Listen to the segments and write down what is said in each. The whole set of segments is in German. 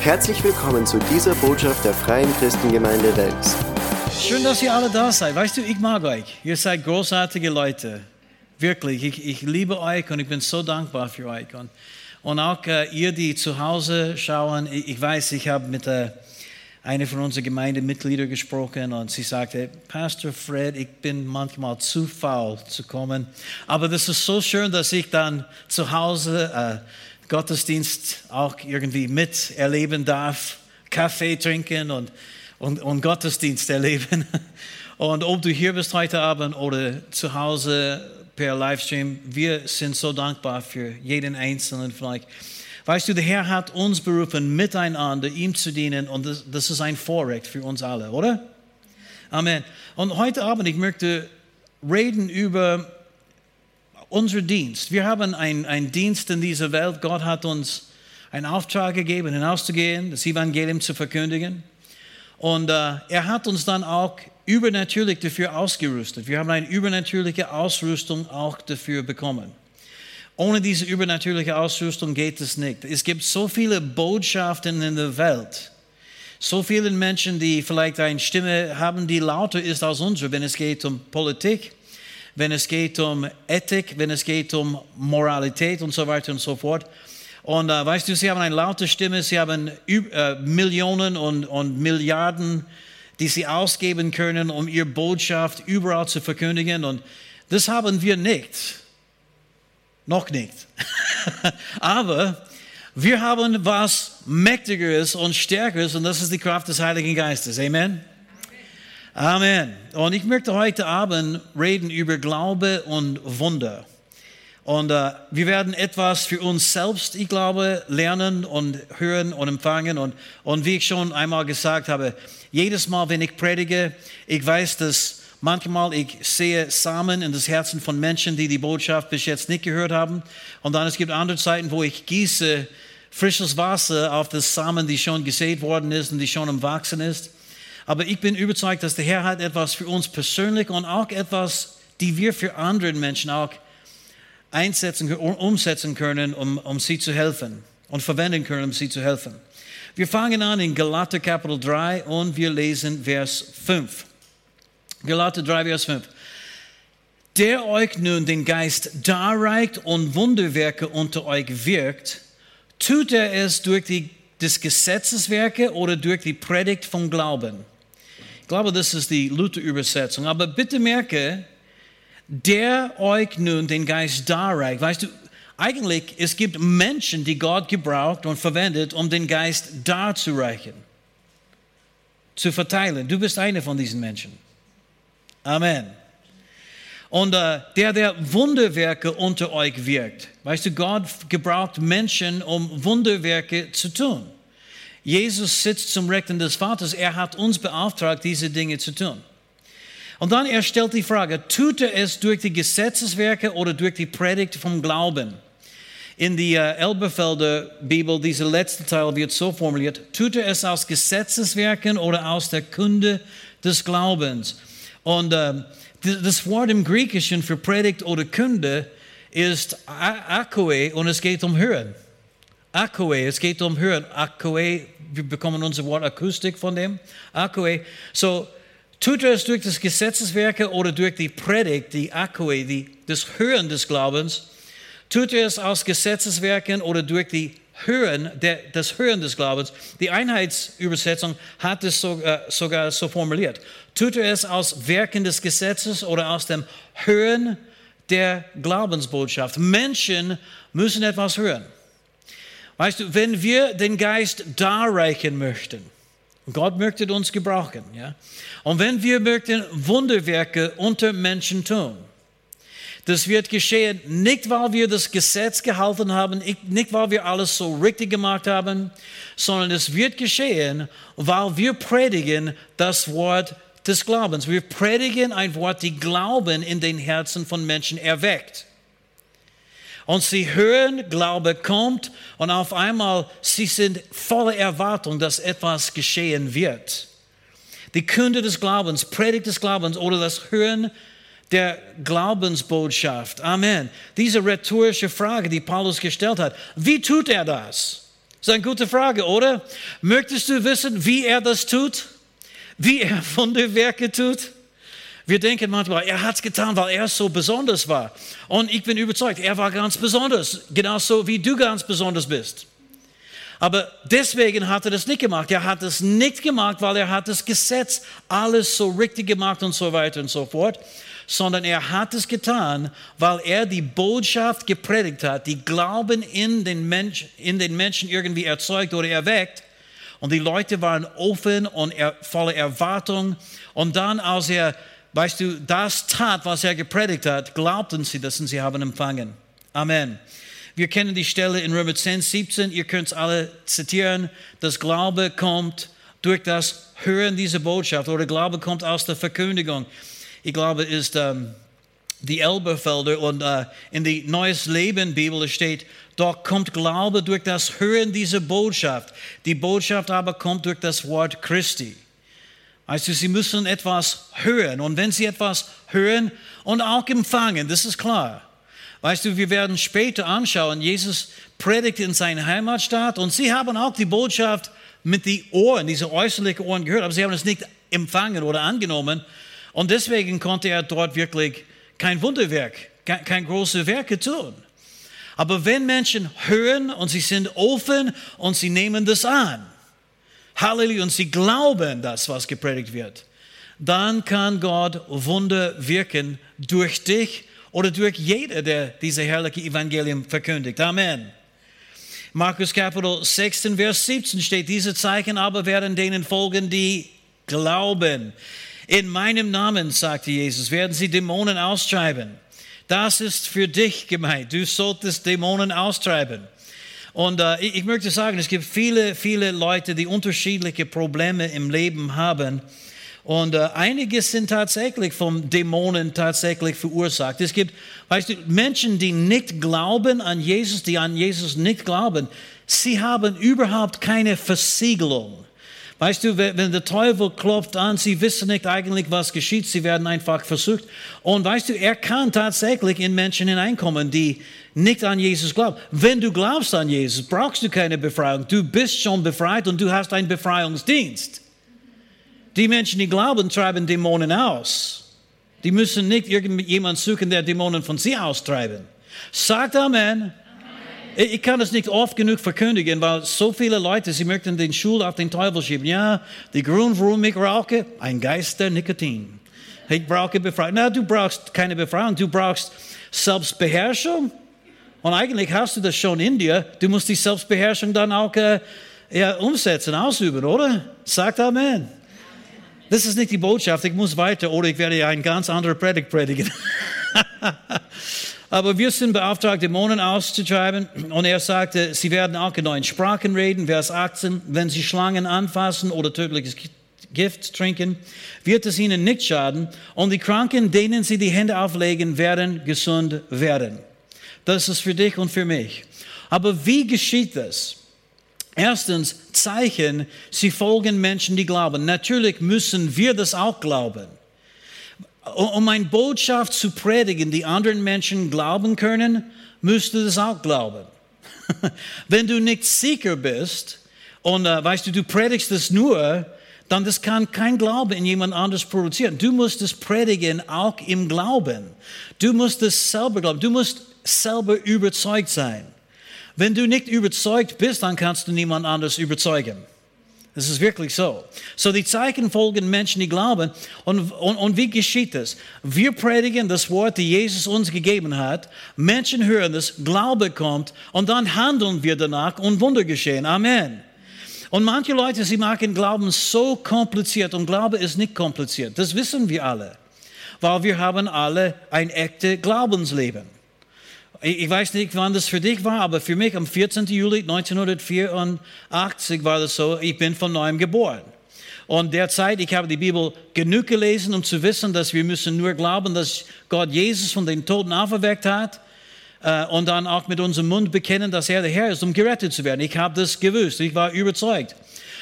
Herzlich willkommen zu dieser Botschaft der Freien Christengemeinde Wels. Schön, dass ihr alle da seid. Weißt du, ich mag euch. Ihr seid großartige Leute. Wirklich, ich, ich liebe euch und ich bin so dankbar für euch. Und, und auch äh, ihr, die zu Hause schauen, ich, ich weiß, ich habe mit äh, einer von unseren Gemeindemitgliedern gesprochen und sie sagte, Pastor Fred, ich bin manchmal zu faul zu kommen. Aber das ist so schön, dass ich dann zu Hause äh, Gottesdienst auch irgendwie miterleben darf, Kaffee trinken und, und, und Gottesdienst erleben. Und ob du hier bist heute Abend oder zu Hause per Livestream, wir sind so dankbar für jeden Einzelnen euch. Weißt du, der Herr hat uns berufen, miteinander ihm zu dienen und das, das ist ein Vorrecht für uns alle, oder? Amen. Und heute Abend, ich möchte reden über unser Dienst. Wir haben einen Dienst in dieser Welt. Gott hat uns einen Auftrag gegeben, hinauszugehen, das Evangelium zu verkündigen. Und äh, er hat uns dann auch übernatürlich dafür ausgerüstet. Wir haben eine übernatürliche Ausrüstung auch dafür bekommen. Ohne diese übernatürliche Ausrüstung geht es nicht. Es gibt so viele Botschaften in der Welt. So viele Menschen, die vielleicht eine Stimme haben, die lauter ist als unsere, wenn es geht um Politik, wenn es geht um Ethik, wenn es geht um Moralität und so weiter und so fort. Und äh, weißt du, sie haben eine laute Stimme, sie haben äh, Millionen und, und Milliarden, die sie ausgeben können, um ihre Botschaft überall zu verkündigen. Und das haben wir nicht. Noch nicht. Aber wir haben was Mächtigeres und Stärkeres und das ist die Kraft des Heiligen Geistes. Amen. Amen. Und ich möchte heute Abend reden über Glaube und Wunder. Und äh, wir werden etwas für uns selbst, ich glaube, lernen und hören und empfangen. Und, und wie ich schon einmal gesagt habe, jedes Mal, wenn ich predige, ich weiß, dass manchmal ich sehe Samen in das Herzen von Menschen, die die Botschaft bis jetzt nicht gehört haben. Und dann es gibt andere Zeiten, wo ich gieße frisches Wasser auf das Samen, die schon gesät worden ist und die schon am Wachsen ist. Aber ich bin überzeugt, dass der Herr hat etwas für uns persönlich und auch etwas, die wir für andere Menschen auch einsetzen, umsetzen können, um, um sie zu helfen und verwenden können, um sie zu helfen. Wir fangen an in Galater Kapitel 3 und wir lesen Vers 5. Galater 3, Vers 5. Der euch nun den Geist darreicht und Wunderwerke unter euch wirkt, tut er es durch die, des Gesetzeswerke oder durch die Predigt vom Glauben. Ich glaube, das ist die Luther-Übersetzung. Aber bitte merke, der euch nun den Geist darreicht. Weißt du, eigentlich, es gibt Menschen, die Gott gebraucht und verwendet, um den Geist darzureichen, zu verteilen. Du bist einer von diesen Menschen. Amen. Und äh, der, der Wunderwerke unter euch wirkt. Weißt du, Gott gebraucht Menschen, um Wunderwerke zu tun. Jesus sitzt zum Rechten des Vaters. Er hat uns beauftragt, diese Dinge zu tun. Und dann er stellt die Frage, tut er es durch die Gesetzeswerke oder durch die Predigt vom Glauben? In die äh, Elberfelder Bibel, dieser letzte Teil wird so formuliert, tut er es aus Gesetzeswerken oder aus der Kunde des Glaubens? Und äh, das Wort im Griechischen für Predigt oder Kunde ist akoe und es geht um Hören. Akoe, es geht um Hören. Akoe wir bekommen unser Wort Akustik von dem. Akue. So, tut er es durch das Gesetzeswerke oder durch die Predigt, die Akue, die, das Hören des Glaubens? Tut er es aus Gesetzeswerken oder durch die Hören, der, das Hören des Glaubens? Die Einheitsübersetzung hat es so, äh, sogar so formuliert. Tut er es aus Werken des Gesetzes oder aus dem Hören der Glaubensbotschaft? Menschen müssen etwas hören. Weißt du, wenn wir den Geist darreichen möchten, Gott möchte uns gebrauchen, ja, und wenn wir möchten Wunderwerke unter Menschen tun, das wird geschehen, nicht weil wir das Gesetz gehalten haben, nicht weil wir alles so richtig gemacht haben, sondern es wird geschehen, weil wir predigen das Wort des Glaubens. Wir predigen ein Wort, die Glauben in den Herzen von Menschen erweckt. Und sie hören, Glaube kommt und auf einmal sie sind voller Erwartung, dass etwas geschehen wird. Die Kunde des Glaubens, Predigt des Glaubens oder das Hören der Glaubensbotschaft. Amen. Diese rhetorische Frage, die Paulus gestellt hat, wie tut er das? Das ist eine gute Frage, oder? Möchtest du wissen, wie er das tut? Wie er Wunderwerke tut? Wir denken manchmal, er hat es getan, weil er so besonders war. Und ich bin überzeugt, er war ganz besonders, genauso wie du ganz besonders bist. Aber deswegen hat er das nicht gemacht. Er hat es nicht gemacht, weil er hat das Gesetz alles so richtig gemacht und so weiter und so fort, sondern er hat es getan, weil er die Botschaft gepredigt hat, die Glauben in den, Mensch, in den Menschen irgendwie erzeugt oder erweckt. Und die Leute waren offen und er, voller Erwartung. Und dann, als er, weißt du, das tat, was er gepredigt hat, glaubten sie das und sie haben empfangen. Amen. Wir kennen die Stelle in Römer 10, 17. Ihr könnt es alle zitieren. Das Glaube kommt durch das Hören dieser Botschaft oder Glaube kommt aus der Verkündigung. Ich glaube, ist ähm, die Elberfelder und äh, in die Neues Leben Bibel steht, doch kommt Glaube durch das Hören dieser Botschaft. Die Botschaft aber kommt durch das Wort Christi. Also sie müssen etwas hören und wenn sie etwas hören und auch empfangen, das ist klar. Weißt du, wir werden später anschauen, Jesus predigt in seiner Heimatstadt und sie haben auch die Botschaft mit den Ohren, diese äußerlichen Ohren gehört, aber sie haben es nicht empfangen oder angenommen. Und deswegen konnte er dort wirklich kein Wunderwerk, kein, kein große Werke tun. Aber wenn Menschen hören und sie sind offen und sie nehmen das an, Halleluja, und sie glauben das, was gepredigt wird, dann kann Gott Wunder wirken durch dich oder durch jeder, der diese herrliche Evangelium verkündigt. Amen. Markus Kapitel 6, Vers 17 steht, diese Zeichen aber werden denen folgen, die glauben. In meinem Namen, sagte Jesus, werden sie Dämonen austreiben. Das ist für dich gemeint. Du solltest Dämonen austreiben. Und äh, ich möchte sagen, es gibt viele, viele Leute, die unterschiedliche Probleme im Leben haben. Und äh, einige sind tatsächlich vom Dämonen tatsächlich verursacht. Es gibt, weißt du, Menschen, die nicht glauben an Jesus, die an Jesus nicht glauben, sie haben überhaupt keine Versiegelung. Weißt du, wenn der Teufel klopft an, sie wissen nicht eigentlich, was geschieht, sie werden einfach versucht. Und weißt du, er kann tatsächlich in Menschen hineinkommen, die nicht an Jesus glauben. Wenn du glaubst an Jesus, brauchst du keine Befreiung. Du bist schon befreit und du hast einen Befreiungsdienst. Die Menschen, die glauben, treiben Dämonen aus. Die müssen nicht irgendjemand suchen, der Dämonen von sie austreiben. Sagt Amen. Amen. Ich kann es nicht oft genug verkündigen, weil so viele Leute, sie möchten den Schul auf den Teufel schieben. Ja, die Grund, warum ich rauche, ein Geist der Nikotin. Ich brauche Befreiung. Na, du brauchst keine Befreiung, du brauchst Selbstbeherrschung. Und eigentlich hast du das schon in dir. Du musst die Selbstbeherrschung dann auch äh, ja, umsetzen, ausüben, oder? Sagt Amen. Das ist nicht die Botschaft, ich muss weiter oder ich werde ein ganz andere Predigt predigen. Aber wir sind beauftragt, Dämonen auszutreiben. Und er sagte, sie werden auch in neuen Sprachen reden. Vers 18, wenn sie Schlangen anfassen oder tödliches Gift trinken, wird es ihnen nicht schaden. Und die Kranken, denen sie die Hände auflegen, werden gesund werden. Das ist für dich und für mich. Aber wie geschieht das? Erstens, Zeichen, sie folgen Menschen, die glauben. Natürlich müssen wir das auch glauben. Um eine Botschaft zu predigen, die anderen Menschen glauben können, müsst du das auch glauben. Wenn du nicht sicher bist und uh, weißt du, du predigst es nur, dann das kann kein Glaube in jemand anderes produzieren. Du musst es predigen auch im Glauben. Du musst es selber glauben. Du musst selber überzeugt sein. Wenn du nicht überzeugt bist, dann kannst du niemand anders überzeugen. Das ist wirklich so. So, die Zeichen folgen Menschen, die glauben. Und, und, und wie geschieht das? Wir predigen das Wort, das Jesus uns gegeben hat. Menschen hören das, Glaube kommt und dann handeln wir danach und Wunder geschehen. Amen. Und manche Leute, sie machen Glauben so kompliziert und Glaube ist nicht kompliziert. Das wissen wir alle. Weil wir haben alle ein echtes Glaubensleben. Ich weiß nicht, wann das für dich war, aber für mich am 14. Juli 1984 war das so, ich bin von neuem geboren. Und derzeit, ich habe die Bibel genug gelesen, um zu wissen, dass wir müssen nur glauben, dass Gott Jesus von den Toten auferweckt hat äh, und dann auch mit unserem Mund bekennen, dass er der Herr ist, um gerettet zu werden. Ich habe das gewusst, ich war überzeugt.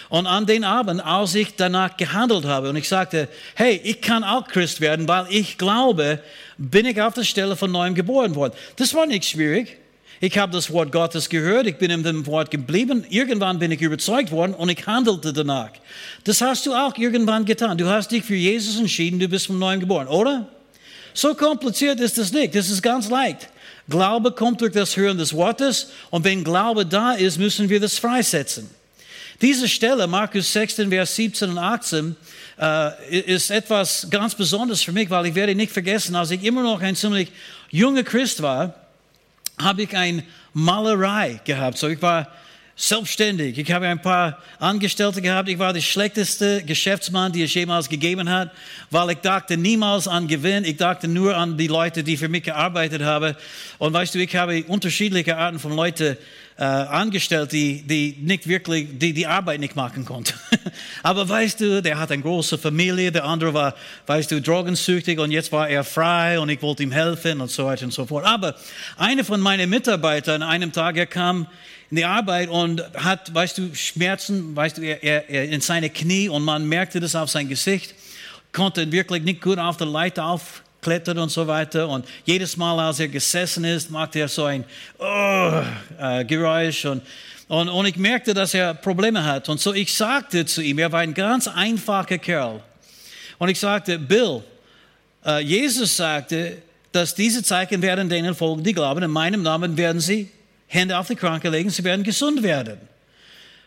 Und an den Abend, als ich danach gehandelt habe und ich sagte, hey, ich kann auch Christ werden, weil ich glaube, bin ich auf der Stelle von neuem geboren worden. Das war nicht schwierig. Ich habe das Wort Gottes gehört, ich bin in dem Wort geblieben. Irgendwann bin ich überzeugt worden und ich handelte danach. Das hast du auch irgendwann getan. Du hast dich für Jesus entschieden, du bist vom Neuen geboren, oder? So kompliziert ist das nicht. Das ist ganz leicht. Glaube kommt durch das Hören des Wortes und wenn Glaube da ist, müssen wir das freisetzen. Diese Stelle, Markus 16, Vers 17 und 18, äh, ist etwas ganz Besonderes für mich, weil ich werde nicht vergessen, als ich immer noch ein ziemlich junger Christ war, habe ich eine Malerei gehabt. So, ich war selbstständig. Ich habe ein paar Angestellte gehabt. Ich war der schlechteste Geschäftsmann, die es jemals gegeben hat, weil ich dachte niemals an Gewinn. Ich dachte nur an die Leute, die für mich gearbeitet haben. Und weißt du, ich habe unterschiedliche Arten von Leuten äh, angestellt, die, die nicht wirklich, die die Arbeit nicht machen konnten. Aber weißt du, der hat eine große Familie, der andere war, weißt du, drogensüchtig und jetzt war er frei und ich wollte ihm helfen und so weiter und so fort. Aber einer von meinen Mitarbeitern, an einem Tag, er kam in die Arbeit und hat, weißt du, Schmerzen, weißt du, er, er, er in seine Knie und man merkte das auf sein Gesicht, konnte wirklich nicht gut auf der Leiter auf klettert und so weiter. Und jedes Mal, als er gesessen ist, macht er so ein oh, äh, Geräusch. Und, und, und ich merkte, dass er Probleme hat. Und so ich sagte zu ihm, er war ein ganz einfacher Kerl. Und ich sagte, Bill, äh, Jesus sagte, dass diese Zeichen werden denen folgen, die glauben. In meinem Namen werden sie Hände auf die Kranke legen, sie werden gesund werden.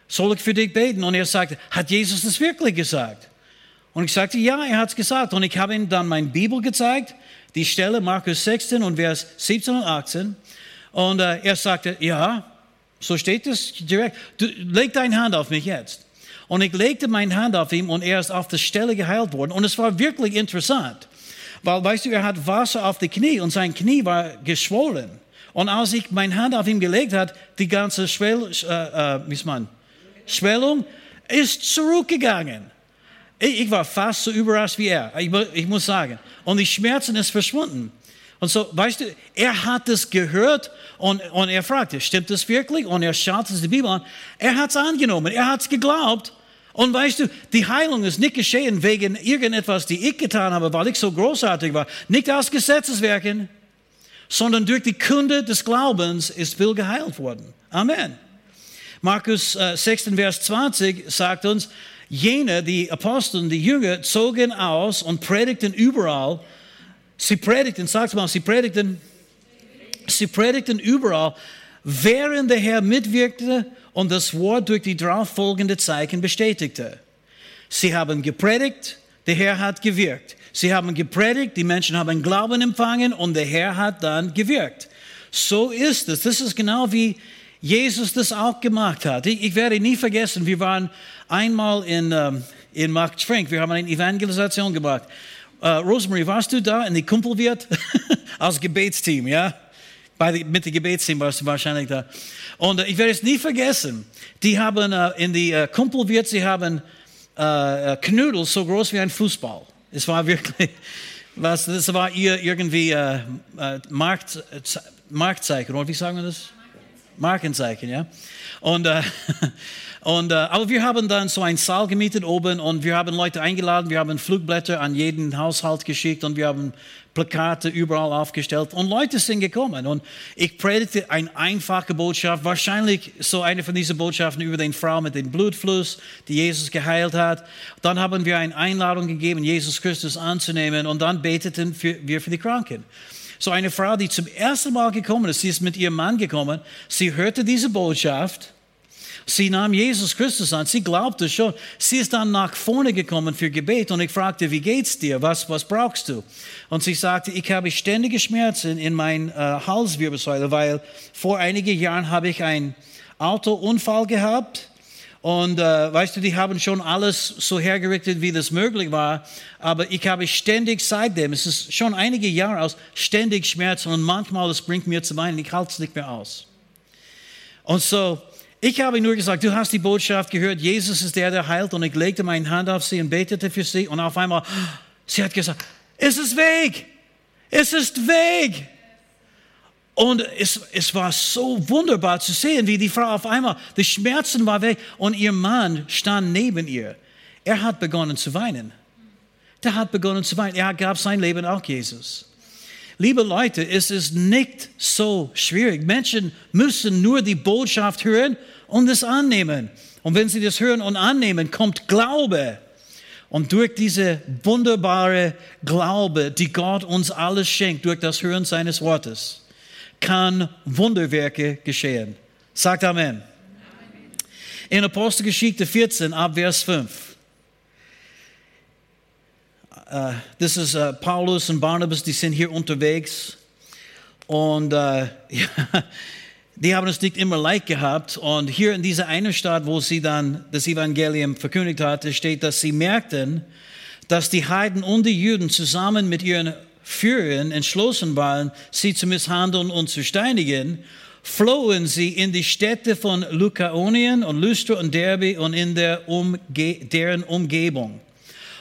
Soll ich für dich beten? Und er sagte, hat Jesus das wirklich gesagt? Und ich sagte, ja, er hat es gesagt. Und ich habe ihm dann meine Bibel gezeigt, die Stelle Markus 16 und Vers 17 und 18. Und äh, er sagte, ja, so steht es direkt. Du, leg deine Hand auf mich jetzt. Und ich legte meine Hand auf ihn und er ist auf der Stelle geheilt worden. Und es war wirklich interessant. Weil, weißt du, er hat Wasser auf die Knie und sein Knie war geschwollen. Und als ich meine Hand auf ihn gelegt hat, die ganze Schwell, äh, äh, man, Schwellung ist zurückgegangen. Ich, ich war fast so überrascht wie er, ich, ich muss sagen. Und die Schmerzen ist verschwunden. Und so, weißt du, er hat es gehört und, und er fragte, stimmt das wirklich? Und er schaute sich die Bibel an. Er hat es angenommen, er hat es geglaubt. Und weißt du, die Heilung ist nicht geschehen wegen irgendetwas, die ich getan habe, weil ich so großartig war. Nicht aus Gesetzeswerken, sondern durch die Kunde des Glaubens ist Bill geheilt worden. Amen. Markus äh, 16, Vers 20 sagt uns, Jene, die Apostel, die Jünger, zogen aus und predigten überall. Sie predigten, sag's mal, sie predigten, sie predigten überall, während der Herr mitwirkte und das Wort durch die darauf folgenden Zeichen bestätigte. Sie haben gepredigt, der Herr hat gewirkt. Sie haben gepredigt, die Menschen haben Glauben empfangen und der Herr hat dann gewirkt. So ist es. Das ist genau wie Jesus das auch gemacht hat. Ich, ich werde nie vergessen, wir waren einmal in, ähm, in Markt Frank, wir haben eine Evangelisation gemacht. Uh, Rosemary, warst du da in die Kumpelwirt? Als Gebetsteam, ja? Bei die, mit dem Gebetsteam warst du wahrscheinlich da. Und uh, ich werde es nie vergessen. Die haben uh, in die uh, Kumpelwirt, sie haben Knödel so groß wie ein Fußball. Es war wirklich, was, das war ihr irgendwie Markt, Marktzeichen, oder wie sagen wir das? Markenzeichen, ja. Und, äh, und, äh, aber wir haben dann so einen Saal gemietet oben und wir haben Leute eingeladen, wir haben Flugblätter an jeden Haushalt geschickt und wir haben Plakate überall aufgestellt und Leute sind gekommen und ich predigte eine einfache Botschaft, wahrscheinlich so eine von diesen Botschaften über den Frau mit dem Blutfluss, die Jesus geheilt hat. Dann haben wir eine Einladung gegeben, Jesus Christus anzunehmen und dann beteten wir für die Kranken. So eine Frau, die zum ersten Mal gekommen ist, sie ist mit ihrem Mann gekommen, sie hörte diese Botschaft, sie nahm Jesus Christus an, sie glaubte schon, sie ist dann nach vorne gekommen für Gebet und ich fragte, wie geht's dir, was, was brauchst du? Und sie sagte, ich habe ständige Schmerzen in meiner äh, Halswirbelsäule, weil vor einigen Jahren habe ich einen Autounfall gehabt und äh, weißt du, die haben schon alles so hergerichtet, wie das möglich war. Aber ich habe ständig seitdem, es ist schon einige Jahre aus, ständig Schmerzen und manchmal es bringt mir zu weinen. Ich halte es nicht mehr aus. Und so, ich habe nur gesagt, du hast die Botschaft gehört, Jesus ist der, der heilt. Und ich legte meine Hand auf sie und betete für sie. Und auf einmal, sie hat gesagt, es ist weg. Es ist weg. Und es, es war so wunderbar zu sehen, wie die Frau auf einmal, die Schmerzen war weg und ihr Mann stand neben ihr. Er hat begonnen zu weinen. Der hat begonnen zu weinen. Er gab sein Leben auch Jesus. Liebe Leute, es ist nicht so schwierig. Menschen müssen nur die Botschaft hören und es annehmen. Und wenn sie das hören und annehmen, kommt Glaube. Und durch diese wunderbare Glaube, die Gott uns alles schenkt, durch das Hören seines Wortes, kann Wunderwerke geschehen. Sagt Amen. In Apostelgeschichte 14 ab Vers 5. Uh, das ist uh, Paulus und Barnabas, die sind hier unterwegs. Und uh, die haben es nicht immer leicht gehabt. Und hier in dieser einen Stadt, wo sie dann das Evangelium verkündigt hatte, steht, dass sie merkten, dass die Heiden und die Juden zusammen mit ihren Führern entschlossen waren, sie zu misshandeln und zu steinigen, flohen sie in die Städte von Lykaonien und Lystra und Derbe und in der Umge deren Umgebung.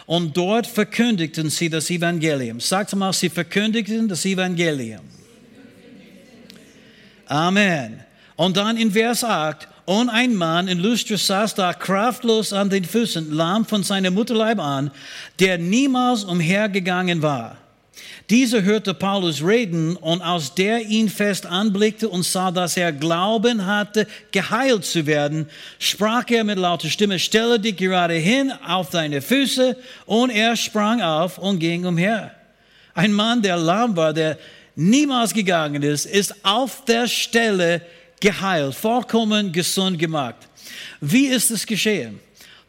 Und dort verkündigten sie das Evangelium. Sagt mal, sie verkündigten das Evangelium. Amen. Und dann in Vers 8, und ein Mann in Lystra saß da kraftlos an den Füßen, lahm von seiner Mutterleib an, der niemals umhergegangen war. Dieser hörte Paulus reden und als der ihn fest anblickte und sah, dass er Glauben hatte, geheilt zu werden, sprach er mit lauter Stimme, stelle dich gerade hin auf deine Füße und er sprang auf und ging umher. Ein Mann, der lahm war, der niemals gegangen ist, ist auf der Stelle geheilt, vollkommen gesund gemacht. Wie ist es geschehen?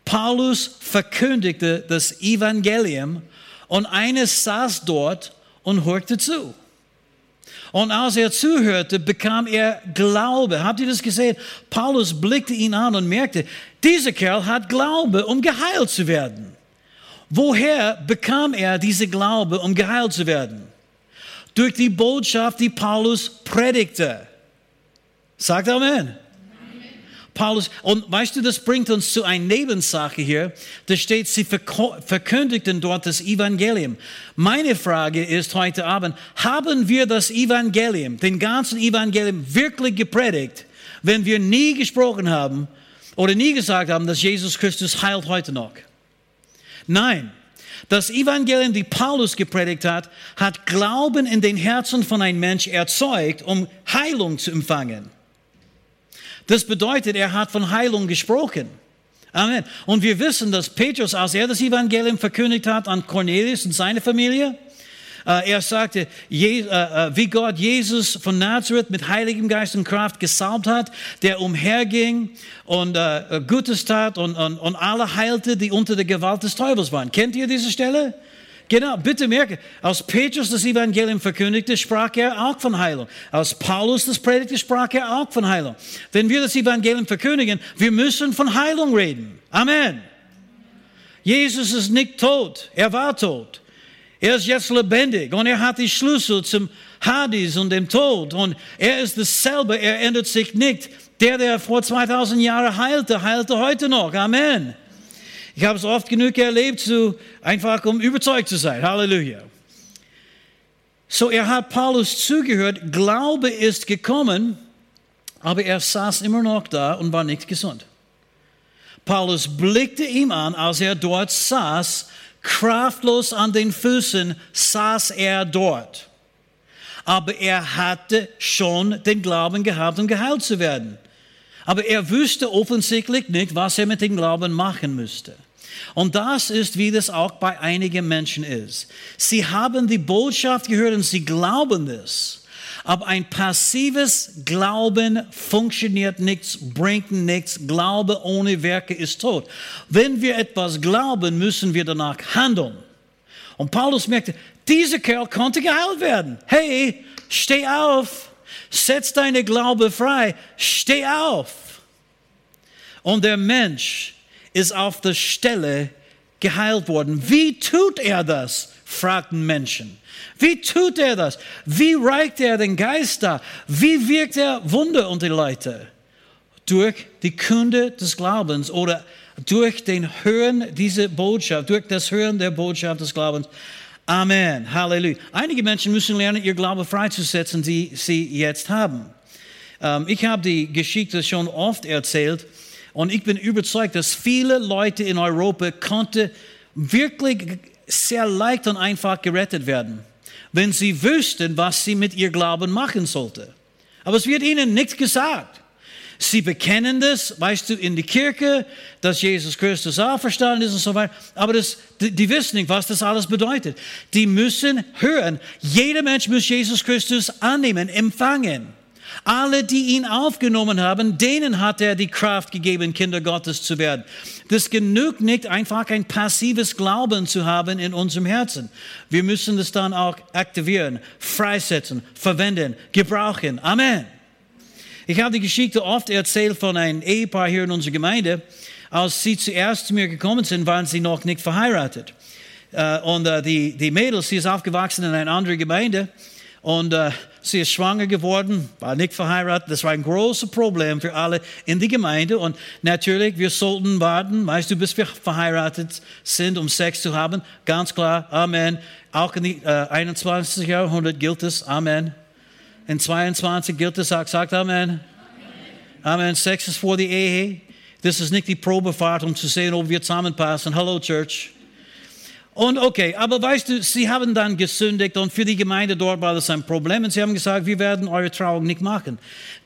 Paulus verkündigte das Evangelium und eines saß dort und hörte zu. Und als er zuhörte, bekam er Glaube. Habt ihr das gesehen? Paulus blickte ihn an und merkte, dieser Kerl hat Glaube, um geheilt zu werden. Woher bekam er diese Glaube, um geheilt zu werden? durch die Botschaft, die Paulus predigte. Sagt Amen. Paulus, und weißt du, das bringt uns zu einer Nebensache hier. Da steht, sie verkündigten dort das Evangelium. Meine Frage ist heute Abend, haben wir das Evangelium, den ganzen Evangelium wirklich gepredigt, wenn wir nie gesprochen haben oder nie gesagt haben, dass Jesus Christus heilt heute noch? Nein. Das Evangelium, die Paulus gepredigt hat, hat Glauben in den Herzen von einem Mensch erzeugt, um Heilung zu empfangen. Das bedeutet, er hat von Heilung gesprochen. Amen. Und wir wissen, dass Petrus, als er das Evangelium verkündigt hat an Cornelius und seine Familie, äh, er sagte, äh, äh, wie Gott Jesus von Nazareth mit Heiligem Geist und Kraft gesalbt hat, der umherging und Gutes tat und, und, alle heilte, die unter der Gewalt des Teufels waren. Kennt ihr diese Stelle? Genau, bitte merke, als Petrus das Evangelium verkündigte, sprach er auch von Heilung. Als Paulus das predigte, sprach er auch von Heilung. Wenn wir das Evangelium verkündigen, wir müssen von Heilung reden. Amen. Jesus ist nicht tot, er war tot. Er ist jetzt lebendig und er hat die Schlüssel zum Hades und dem Tod und er ist dasselbe, er ändert sich nicht. Der, der vor 2000 Jahren heilte, heilte heute noch. Amen. Ich habe es oft genug erlebt, so einfach um überzeugt zu sein. Halleluja. So, er hat Paulus zugehört, Glaube ist gekommen, aber er saß immer noch da und war nicht gesund. Paulus blickte ihm an, als er dort saß kraftlos an den Füßen saß er dort. Aber er hatte schon den Glauben gehabt, um geheilt zu werden. Aber er wusste offensichtlich nicht, was er mit dem Glauben machen müsste. Und das ist, wie das auch bei einigen Menschen ist. Sie haben die Botschaft gehört und sie glauben es. Aber ein passives Glauben funktioniert nichts, bringt nichts. Glaube ohne Werke ist tot. Wenn wir etwas glauben, müssen wir danach handeln. Und Paulus merkte, dieser Kerl konnte geheilt werden. Hey, steh auf, setz deine Glaube frei, steh auf. Und der Mensch ist auf der Stelle geheilt worden. Wie tut er das? fragten Menschen. Wie tut er das? Wie reicht er den Geist da? Wie wirkt er Wunder unter die Leute? Durch die Kunde des Glaubens oder durch den Hören dieser Botschaft, durch das Hören der Botschaft des Glaubens. Amen. Halleluja. Einige Menschen müssen lernen, ihr Glaube freizusetzen, die sie jetzt haben. Ähm, ich habe die Geschichte schon oft erzählt und ich bin überzeugt, dass viele Leute in Europa konnten wirklich sehr leicht und einfach gerettet werden. wenn sie wüssten, was sie mit ihr Glauben machen sollte. Aber es wird ihnen nicht gesagt. Sie bekennen das, weißt du, in die Kirche, dass Jesus Christus auferstanden ist und so weiter. Aber das, die, die wissen nicht, was das alles bedeutet. Die müssen hören. Jeder Mensch muss Jesus Christus annehmen, empfangen. Alle, die ihn aufgenommen haben, denen hat er die Kraft gegeben, Kinder Gottes zu werden. Das genügt nicht, einfach ein passives Glauben zu haben in unserem Herzen. Wir müssen das dann auch aktivieren, freisetzen, verwenden, gebrauchen. Amen. Ich habe die Geschichte oft erzählt von einem Ehepaar hier in unserer Gemeinde. Als sie zuerst zu mir gekommen sind, waren sie noch nicht verheiratet. Äh, und äh, die, die Mädels, sie ist aufgewachsen in einer anderen Gemeinde. Und äh, sie ist schwanger geworden, war nicht verheiratet. Das war ein großes Problem für alle in der Gemeinde. Und natürlich, wir sollten warten, weißt du, bis wir verheiratet sind, um Sex zu haben. Ganz klar, Amen. Auch in die äh, 21. Jahrhundert gilt es, Amen. In 22 gilt es, sagt, sagt Amen. Amen. Sex ist vor die Ehe. Das ist nicht die Probefahrt, um zu sehen, ob wir zusammenpassen. Hallo, Church. Und okay, aber weißt du, sie haben dann gesündigt und für die Gemeinde dort war das ein Problem und sie haben gesagt, wir werden eure Trauung nicht machen.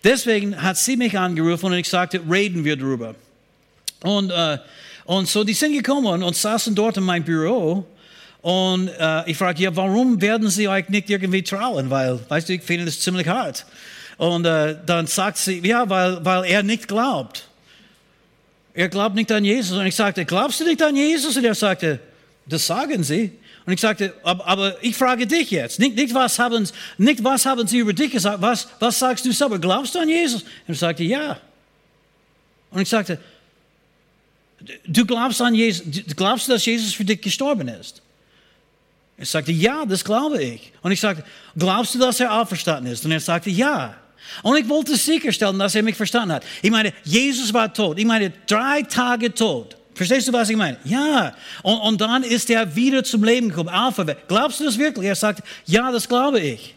Deswegen hat sie mich angerufen und ich sagte, reden wir darüber. Und, äh, und so, die sind gekommen und saßen dort in meinem Büro und äh, ich frage, ja, warum werden sie euch nicht irgendwie trauen? Weil, weißt du, ich finde das ziemlich hart. Und äh, dann sagt sie, ja, weil, weil er nicht glaubt. Er glaubt nicht an Jesus. Und ich sagte, glaubst du nicht an Jesus? Und er sagte, das sagen sie. Und ich sagte, aber, ich frage dich jetzt, nicht, nicht, was haben, nicht was haben sie über dich gesagt, was, was sagst du selber? Glaubst du an Jesus? Und er sagte, ja. Und ich sagte, du glaubst an Jesus, glaubst du, dass Jesus für dich gestorben ist? Er sagte, ja, das glaube ich. Und ich sagte, glaubst du, dass er auferstanden ist? Und er sagte, ja. Und ich wollte sicherstellen, dass er mich verstanden hat. Ich meine, Jesus war tot. Ich meine, drei Tage tot. Verstehst du, was ich meine? Ja. Und, und dann ist er wieder zum Leben gekommen, auferweckt. Glaubst du das wirklich? Er sagt, ja, das glaube ich.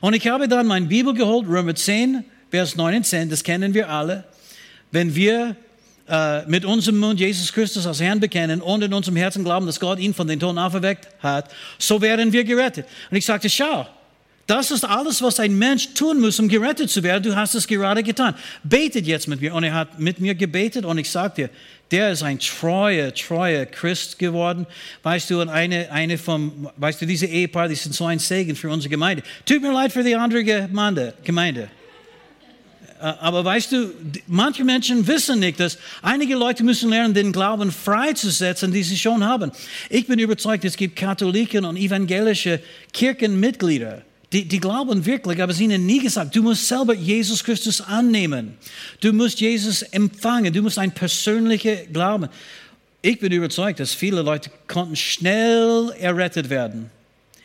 Und ich habe dann meine Bibel geholt, Römer 10, Vers 19, das kennen wir alle. Wenn wir äh, mit unserem Mund Jesus Christus als Herrn bekennen und in unserem Herzen glauben, dass Gott ihn von den Toten auferweckt hat, so werden wir gerettet. Und ich sagte, schau, das ist alles, was ein Mensch tun muss, um gerettet zu werden. Du hast es gerade getan. Betet jetzt mit mir. Und er hat mit mir gebetet und ich sagte der ist ein treuer, treuer Christ geworden. Weißt du, und eine, eine vom, weißt du, diese Ehepaar, die sind so ein Segen für unsere Gemeinde. Tut mir leid für die andere Gemeinde. Gemeinde. Äh, aber weißt du, manche Menschen wissen nicht, dass einige Leute müssen lernen, den Glauben freizusetzen, die sie schon haben. Ich bin überzeugt, es gibt Katholiken und evangelische Kirchenmitglieder, die, die glauben wirklich, aber ist ihnen nie gesagt, du musst selber Jesus Christus annehmen. Du musst Jesus empfangen. Du musst ein persönlicher Glauben. Ich bin überzeugt, dass viele Leute konnten schnell errettet werden.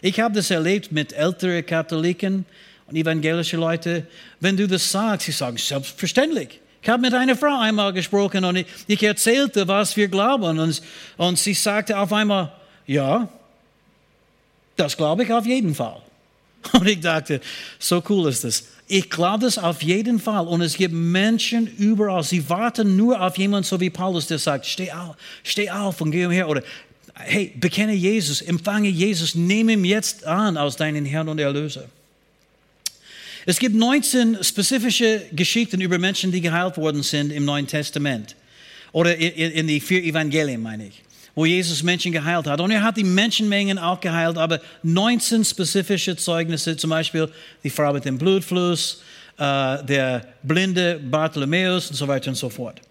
Ich habe das erlebt mit älteren Katholiken, und evangelische Leute, wenn du das sagst, sie sagen, selbstverständlich. Ich habe mit einer Frau einmal gesprochen und ich, erzählte, was wir glauben. Und, und sie sagte auf einmal, ja, das glaube ich auf jeden Fall. Und ich dachte, so cool ist das. Ich glaube das auf jeden Fall. Und es gibt Menschen überall, sie warten nur auf jemanden, so wie Paulus, der sagt, steh auf, steh auf und geh umher. Oder, hey, bekenne Jesus, empfange Jesus, nehme ihn jetzt an als deinen Herrn und Erlöser. Es gibt 19 spezifische Geschichten über Menschen, die geheilt worden sind im Neuen Testament. Oder in die vier Evangelien, meine ich. Wo Jesus Menschen geheilt hat. Und er hat die Menschenmengen auch geheilt, aber 19 spezifische Zeugnisse, zum Beispiel die Frau mit dem Blutfluss, äh, der blinde Bartholomäus und so weiter und so fort.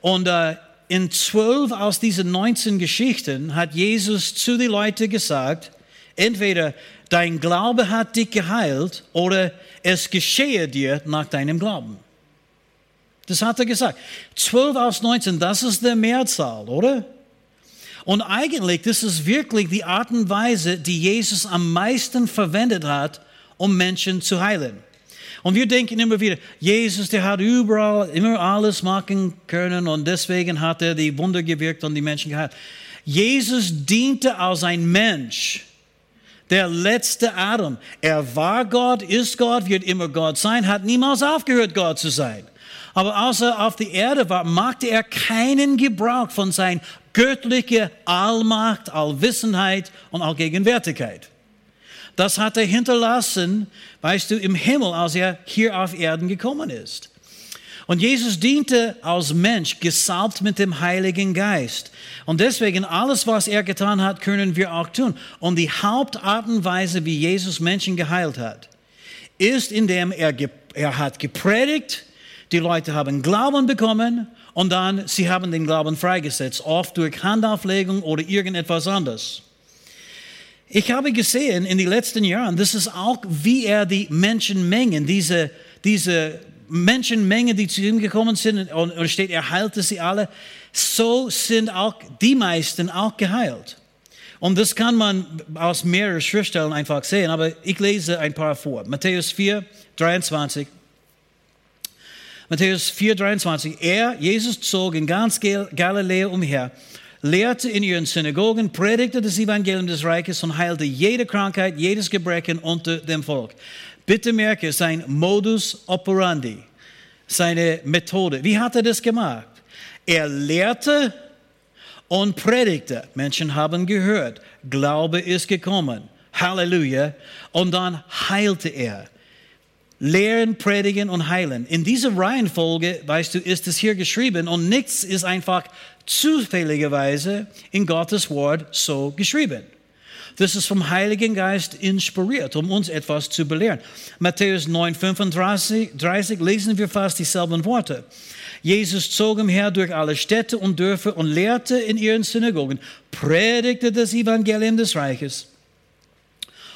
Und äh, in zwölf aus diesen 19 Geschichten hat Jesus zu den Leuten gesagt, entweder dein Glaube hat dich geheilt oder es geschehe dir nach deinem Glauben. Das hat er gesagt. 12 aus 19, das ist der Mehrzahl, oder? Und eigentlich, das ist wirklich die Art und Weise, die Jesus am meisten verwendet hat, um Menschen zu heilen. Und wir denken immer wieder, Jesus, der hat überall immer alles machen können und deswegen hat er die Wunder gewirkt und die Menschen geheilt. Jesus diente als ein Mensch der letzte Adam. Er war Gott, ist Gott, wird immer Gott sein, hat niemals aufgehört, Gott zu sein. Aber als er auf die Erde war, machte er keinen Gebrauch von seiner göttlichen Allmacht, Allwissenheit und Allgegenwärtigkeit. Das hat er hinterlassen, weißt du, im Himmel, als er hier auf Erden gekommen ist. Und Jesus diente als Mensch, gesalbt mit dem Heiligen Geist. Und deswegen, alles, was er getan hat, können wir auch tun. Und die Hauptart und Weise, wie Jesus Menschen geheilt hat, ist, indem er, er hat gepredigt, die Leute haben Glauben bekommen und dann, sie haben den Glauben freigesetzt, oft durch Handauflegung oder irgendetwas anderes. Ich habe gesehen in den letzten Jahren, das ist auch, wie er die Menschenmengen, diese, diese Menschenmenge, die zu ihm gekommen sind, und, und steht, er heilte sie alle, so sind auch die meisten auch geheilt. Und das kann man aus mehreren Schriftstellen einfach sehen, aber ich lese ein paar vor. Matthäus 4, 23. Matthäus 4, 23. Er, Jesus, zog in ganz Galiläa umher, lehrte in ihren Synagogen, predigte das Evangelium des Reiches und heilte jede Krankheit, jedes Gebrechen unter dem Volk. Bitte merke, sein Modus operandi, seine Methode. Wie hat er das gemacht? Er lehrte und predigte. Menschen haben gehört. Glaube ist gekommen. Halleluja. Und dann heilte er. Lehren, predigen und heilen. In dieser Reihenfolge, weißt du, ist es hier geschrieben und nichts ist einfach zufälligerweise in Gottes Wort so geschrieben. Das ist vom Heiligen Geist inspiriert, um uns etwas zu belehren. Matthäus 9, 35 30 lesen wir fast dieselben Worte. Jesus zog umher durch alle Städte und Dörfer und lehrte in ihren Synagogen, predigte das Evangelium des Reiches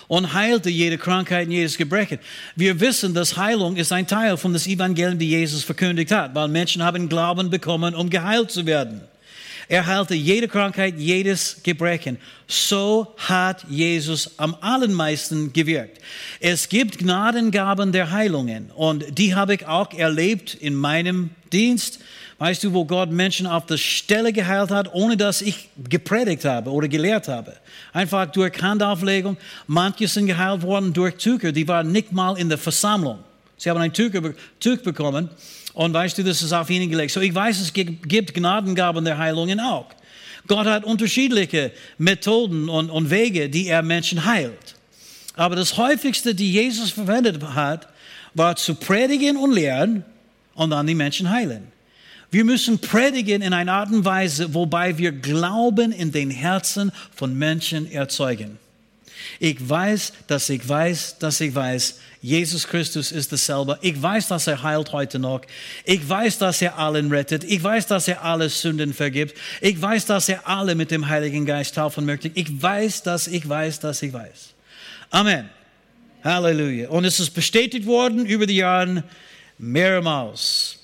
und heilte jede Krankheit und jedes Gebrechen. Wir wissen, dass Heilung ist ein Teil von das Evangelium, die Jesus verkündigt hat, weil Menschen haben Glauben bekommen, um geheilt zu werden. Er heilte jede Krankheit, jedes Gebrechen. So hat Jesus am allermeisten gewirkt. Es gibt Gnadengaben der Heilungen und die habe ich auch erlebt in meinem Dienst. Weißt du, wo Gott Menschen auf der Stelle geheilt hat, ohne dass ich gepredigt habe oder gelehrt habe. Einfach durch Handauflegung. Manche sind geheilt worden durch Tücher, die waren nicht mal in der Versammlung. Sie haben ein Tuch, bekommen und weißt du, das ist auf ihnen gelegt. So, ich weiß, es gibt Gnadengaben der Heilungen auch. Gott hat unterschiedliche Methoden und, und Wege, die er Menschen heilt. Aber das häufigste, die Jesus verwendet hat, war zu predigen und lehren und dann die Menschen heilen. Wir müssen predigen in einer Art und Weise, wobei wir Glauben in den Herzen von Menschen erzeugen. Ich weiß, dass ich weiß, dass ich weiß, Jesus Christus ist dasselbe. Ich weiß, dass er heilt heute noch. Ich weiß, dass er allen rettet. Ich weiß, dass er alle Sünden vergibt. Ich weiß, dass er alle mit dem Heiligen Geist taufen möchte. Ich weiß, dass ich weiß, dass ich weiß. Amen. Halleluja. Und es ist bestätigt worden über die Jahre mehrmals.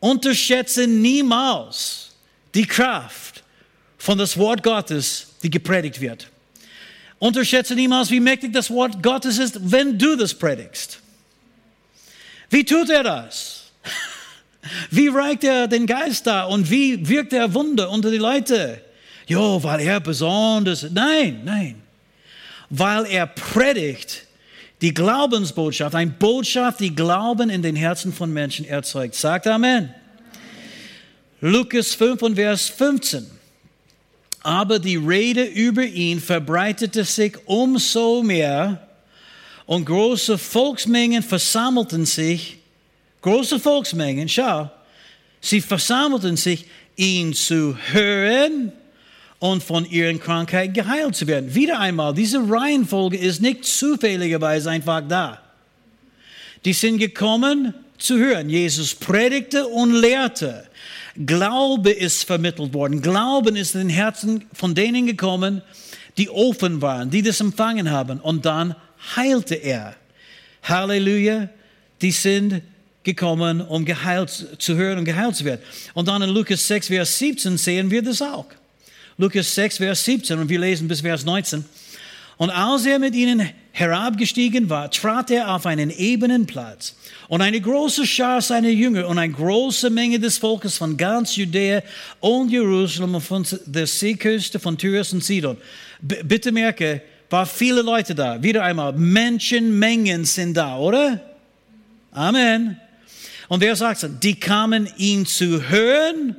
Unterschätze niemals die Kraft von das Wort Gottes, die gepredigt wird. Unterschätze niemals, wie mächtig das Wort Gottes ist, wenn du das predigst. Wie tut er das? Wie reicht er den Geist da und wie wirkt er Wunder unter die Leute? Jo, weil er besonders. Nein, nein. Weil er predigt die Glaubensbotschaft, eine Botschaft, die Glauben in den Herzen von Menschen erzeugt. Sagt Amen. Lukas 5 und Vers 15. Aber die Rede über ihn verbreitete sich umso mehr und große Volksmengen versammelten sich, große Volksmengen, schau, sie versammelten sich, ihn zu hören und von ihren Krankheiten geheilt zu werden. Wieder einmal, diese Reihenfolge ist nicht zufälligerweise einfach da. Die sind gekommen zu hören. Jesus predigte und lehrte. Glaube ist vermittelt worden. Glauben ist in den Herzen von denen gekommen, die offen waren, die das empfangen haben. Und dann heilte er. Halleluja. Die sind gekommen, um geheilt zu hören und geheilt zu werden. Und dann in Lukas 6, Vers 17 sehen wir das auch. Lukas 6, Vers 17 und wir lesen bis Vers 19. Und als er mit ihnen herabgestiegen war, trat er auf einen ebenen Platz. Und eine große Schar seiner Jünger und eine große Menge des Volkes von ganz Judäa und Jerusalem und von der Seeküste von Tyrus und Sidon. B bitte merke, war viele Leute da. Wieder einmal, Menschenmengen sind da, oder? Amen. Und wer sagt? Die kamen ihn zu hören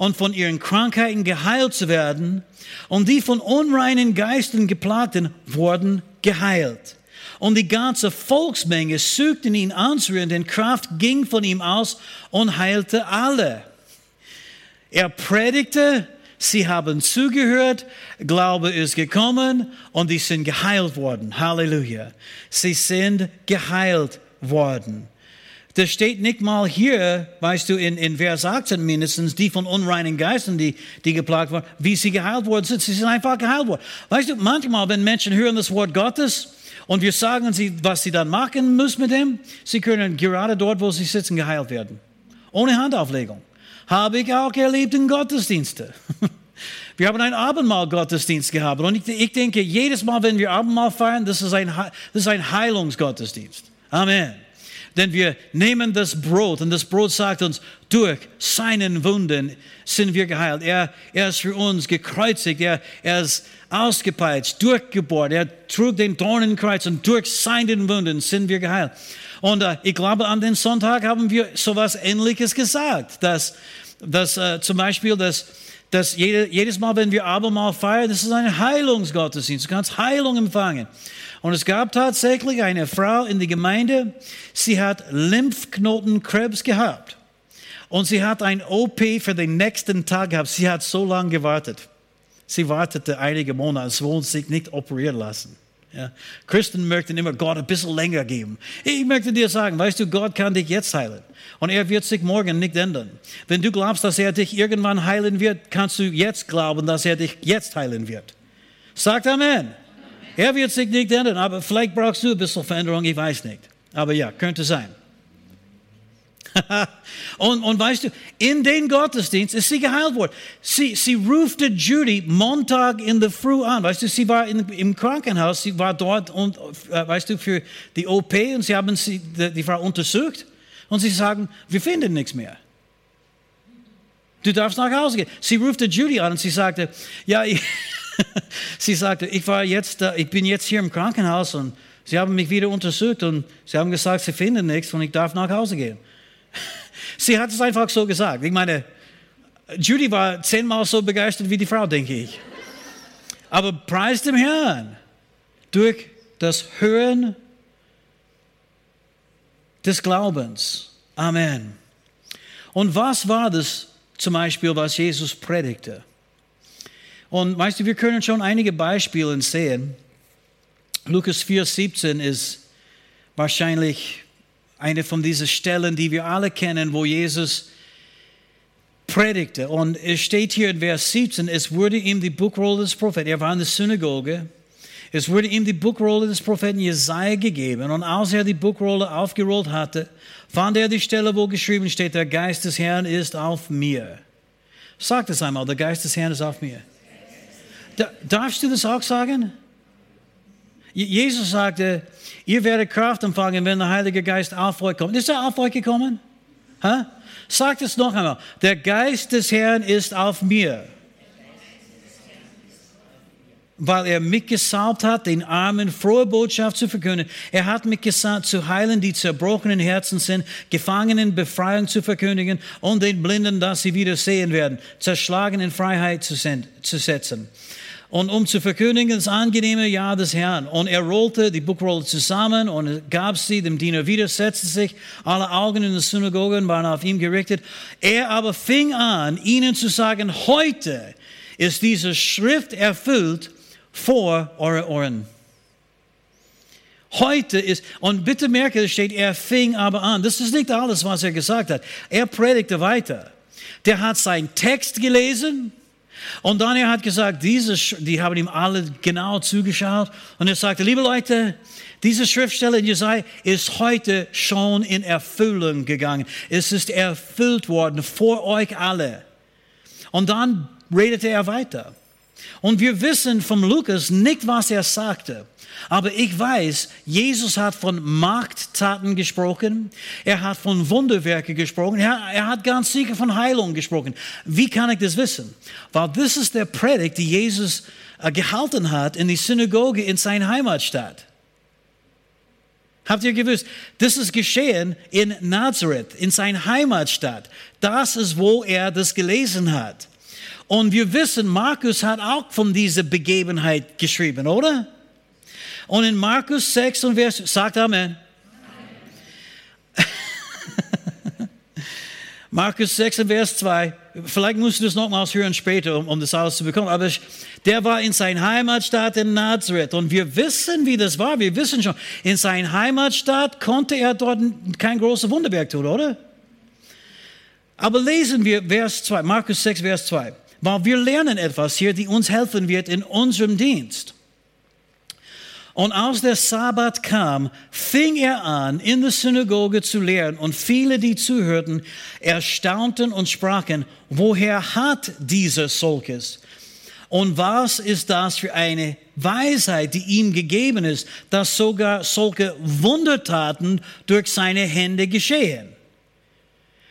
und von ihren Krankheiten geheilt zu werden. Und die von unreinen Geistern geplagten wurden geheilt. Und die ganze Volksmenge suchte ihn anzurühren, denn Kraft ging von ihm aus und heilte alle. Er predigte, sie haben zugehört, Glaube ist gekommen und die sind geheilt worden. Halleluja. Sie sind geheilt worden. Das steht nicht mal hier, weißt du, in, in Vers 18 mindestens, die von unreinen Geistern, die, die geplagt waren, wie sie geheilt worden sind. Sie sind einfach geheilt worden. Weißt du, manchmal, wenn Menschen hören das Wort Gottes und wir sagen sie, was sie dann machen müssen mit dem, sie können gerade dort, wo sie sitzen, geheilt werden. Ohne Handauflegung. Habe ich auch erlebt in Gottesdienste. Wir haben einen Abendmahl-Gottesdienst gehabt und ich, ich, denke, jedes Mal, wenn wir Abendmahl feiern, das ist ein, das ist ein Heilungsgottesdienst. Amen. Denn wir nehmen das Brot und das Brot sagt uns, durch seinen Wunden sind wir geheilt. Er, er ist für uns gekreuzigt, er, er ist ausgepeitscht, durchgebohrt, er trug den Dornenkreuz und durch seinen Wunden sind wir geheilt. Und äh, ich glaube, an den Sonntag haben wir sowas Ähnliches gesagt, dass, dass äh, zum Beispiel, dass, dass jede, jedes Mal, wenn wir Abendmahl feiern, das ist ein Heilungsgottesdienst. Du kannst Heilung empfangen. Und es gab tatsächlich eine Frau in der Gemeinde, sie hat Lymphknotenkrebs gehabt. Und sie hat ein OP für den nächsten Tag gehabt. Sie hat so lange gewartet. Sie wartete einige Monate, es wollte sich nicht operieren lassen. Ja. Christen möchten immer Gott ein bisschen länger geben. Ich möchte dir sagen, weißt du, Gott kann dich jetzt heilen. Und er wird sich morgen nicht ändern. Wenn du glaubst, dass er dich irgendwann heilen wird, kannst du jetzt glauben, dass er dich jetzt heilen wird. Sagt Amen. Er wird sich nicht ändern, aber vielleicht brauchst du ein bisschen Veränderung, ich weiß nicht. Aber ja, könnte sein. und, und weißt du, in den Gottesdienst ist sie geheilt worden. Sie, sie rufte Judy Montag in der Früh an. Weißt du, sie war in, im Krankenhaus, sie war dort und, äh, weißt du, für die OP und sie haben sie, die, die Frau untersucht und sie sagen, wir finden nichts mehr. Du darfst nach Hause gehen. Sie rufte Judy an und sie sagte, ja, ich, sie sagte, ich war jetzt, ich bin jetzt hier im Krankenhaus und sie haben mich wieder untersucht und sie haben gesagt, sie finden nichts und ich darf nach Hause gehen. Sie hat es einfach so gesagt. Ich meine, Judy war zehnmal so begeistert wie die Frau, denke ich. Aber preis dem Herrn durch das Hören des Glaubens. Amen. Und was war das zum Beispiel, was Jesus predigte? Und weißt du, wir können schon einige Beispiele sehen. Lukas 4,17 ist wahrscheinlich eine von diesen Stellen, die wir alle kennen, wo Jesus predigte. Und es steht hier in Vers 17, es wurde ihm die Buchrolle des Propheten, er war in der Synagoge, es wurde ihm die Buchrolle des Propheten Jesaja gegeben. Und als er die Buchrolle aufgerollt hatte, fand er die Stelle, wo geschrieben steht, der Geist des Herrn ist auf mir. Sag das einmal, der Geist des Herrn ist auf mir. Darfst du das auch sagen? Jesus sagte, ihr werdet Kraft empfangen, wenn der Heilige Geist auf euch kommt. Ist er auf euch gekommen? Ha? Sagt es noch einmal. Der Geist des Herrn ist auf mir. Weil er mich gesalbt hat, den Armen frohe Botschaft zu verkünden. Er hat mich gesalbt, zu heilen, die zerbrochenen Herzen sind, Gefangenen Befreiung zu verkündigen und den Blinden, dass sie wieder sehen werden, zerschlagen in Freiheit zu setzen und um zu verkündigen das angenehme Jahr des Herrn. Und er rollte die Buchrolle zusammen und gab sie dem Diener wieder, setzte sich, alle Augen in der Synagoge waren auf ihn gerichtet. Er aber fing an, ihnen zu sagen, heute ist diese Schrift erfüllt vor eure Ohren. Heute ist, und bitte merke, es steht, er fing aber an. Das ist nicht alles, was er gesagt hat. Er predigte weiter. Der hat seinen Text gelesen, und dann er hat gesagt, diese, die haben ihm alle genau zugeschaut. Und er sagte, liebe Leute, diese Schriftstelle in Jesaja ist heute schon in Erfüllung gegangen. Es ist erfüllt worden vor euch alle. Und dann redete er weiter. Und wir wissen vom Lukas nicht, was er sagte. Aber ich weiß, Jesus hat von Machttaten gesprochen. Er hat von Wunderwerken gesprochen. Er, er, hat ganz sicher von Heilung gesprochen. Wie kann ich das wissen? Weil das ist der Predigt, die Jesus äh, gehalten hat in die Synagoge in seiner Heimatstadt. Habt ihr gewusst, das ist geschehen in Nazareth, in seiner Heimatstadt. Das ist, wo er das gelesen hat. Und wir wissen, Markus hat auch von dieser Begebenheit geschrieben, oder? Und in Markus 6 und Vers, sagt Amen. Markus 6 Vers 2, vielleicht musst du das nochmals hören später, um, um das alles zu bekommen, aber der war in seiner Heimatstadt in Nazareth und wir wissen, wie das war, wir wissen schon, in seiner Heimatstadt konnte er dort kein großes Wunderwerk tun, oder? Aber lesen wir Vers 2, Markus 6, Vers 2, weil wir lernen etwas hier, die uns helfen wird in unserem Dienst. Und als der Sabbat kam, fing er an, in der Synagoge zu lehren. Und viele, die zuhörten, erstaunten und sprachen, woher hat dieser solches? Und was ist das für eine Weisheit, die ihm gegeben ist, dass sogar solche Wundertaten durch seine Hände geschehen?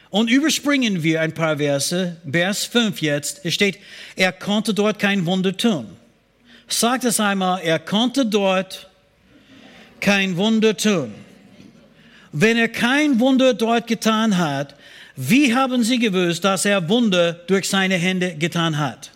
Und überspringen wir ein paar Verse. Vers 5 jetzt. Es steht, er konnte dort kein Wunder tun. Sagt es einmal, er konnte dort kein Wunder tun. Wenn er kein Wunder dort getan hat, wie haben sie gewusst, dass er Wunder durch seine Hände getan hat?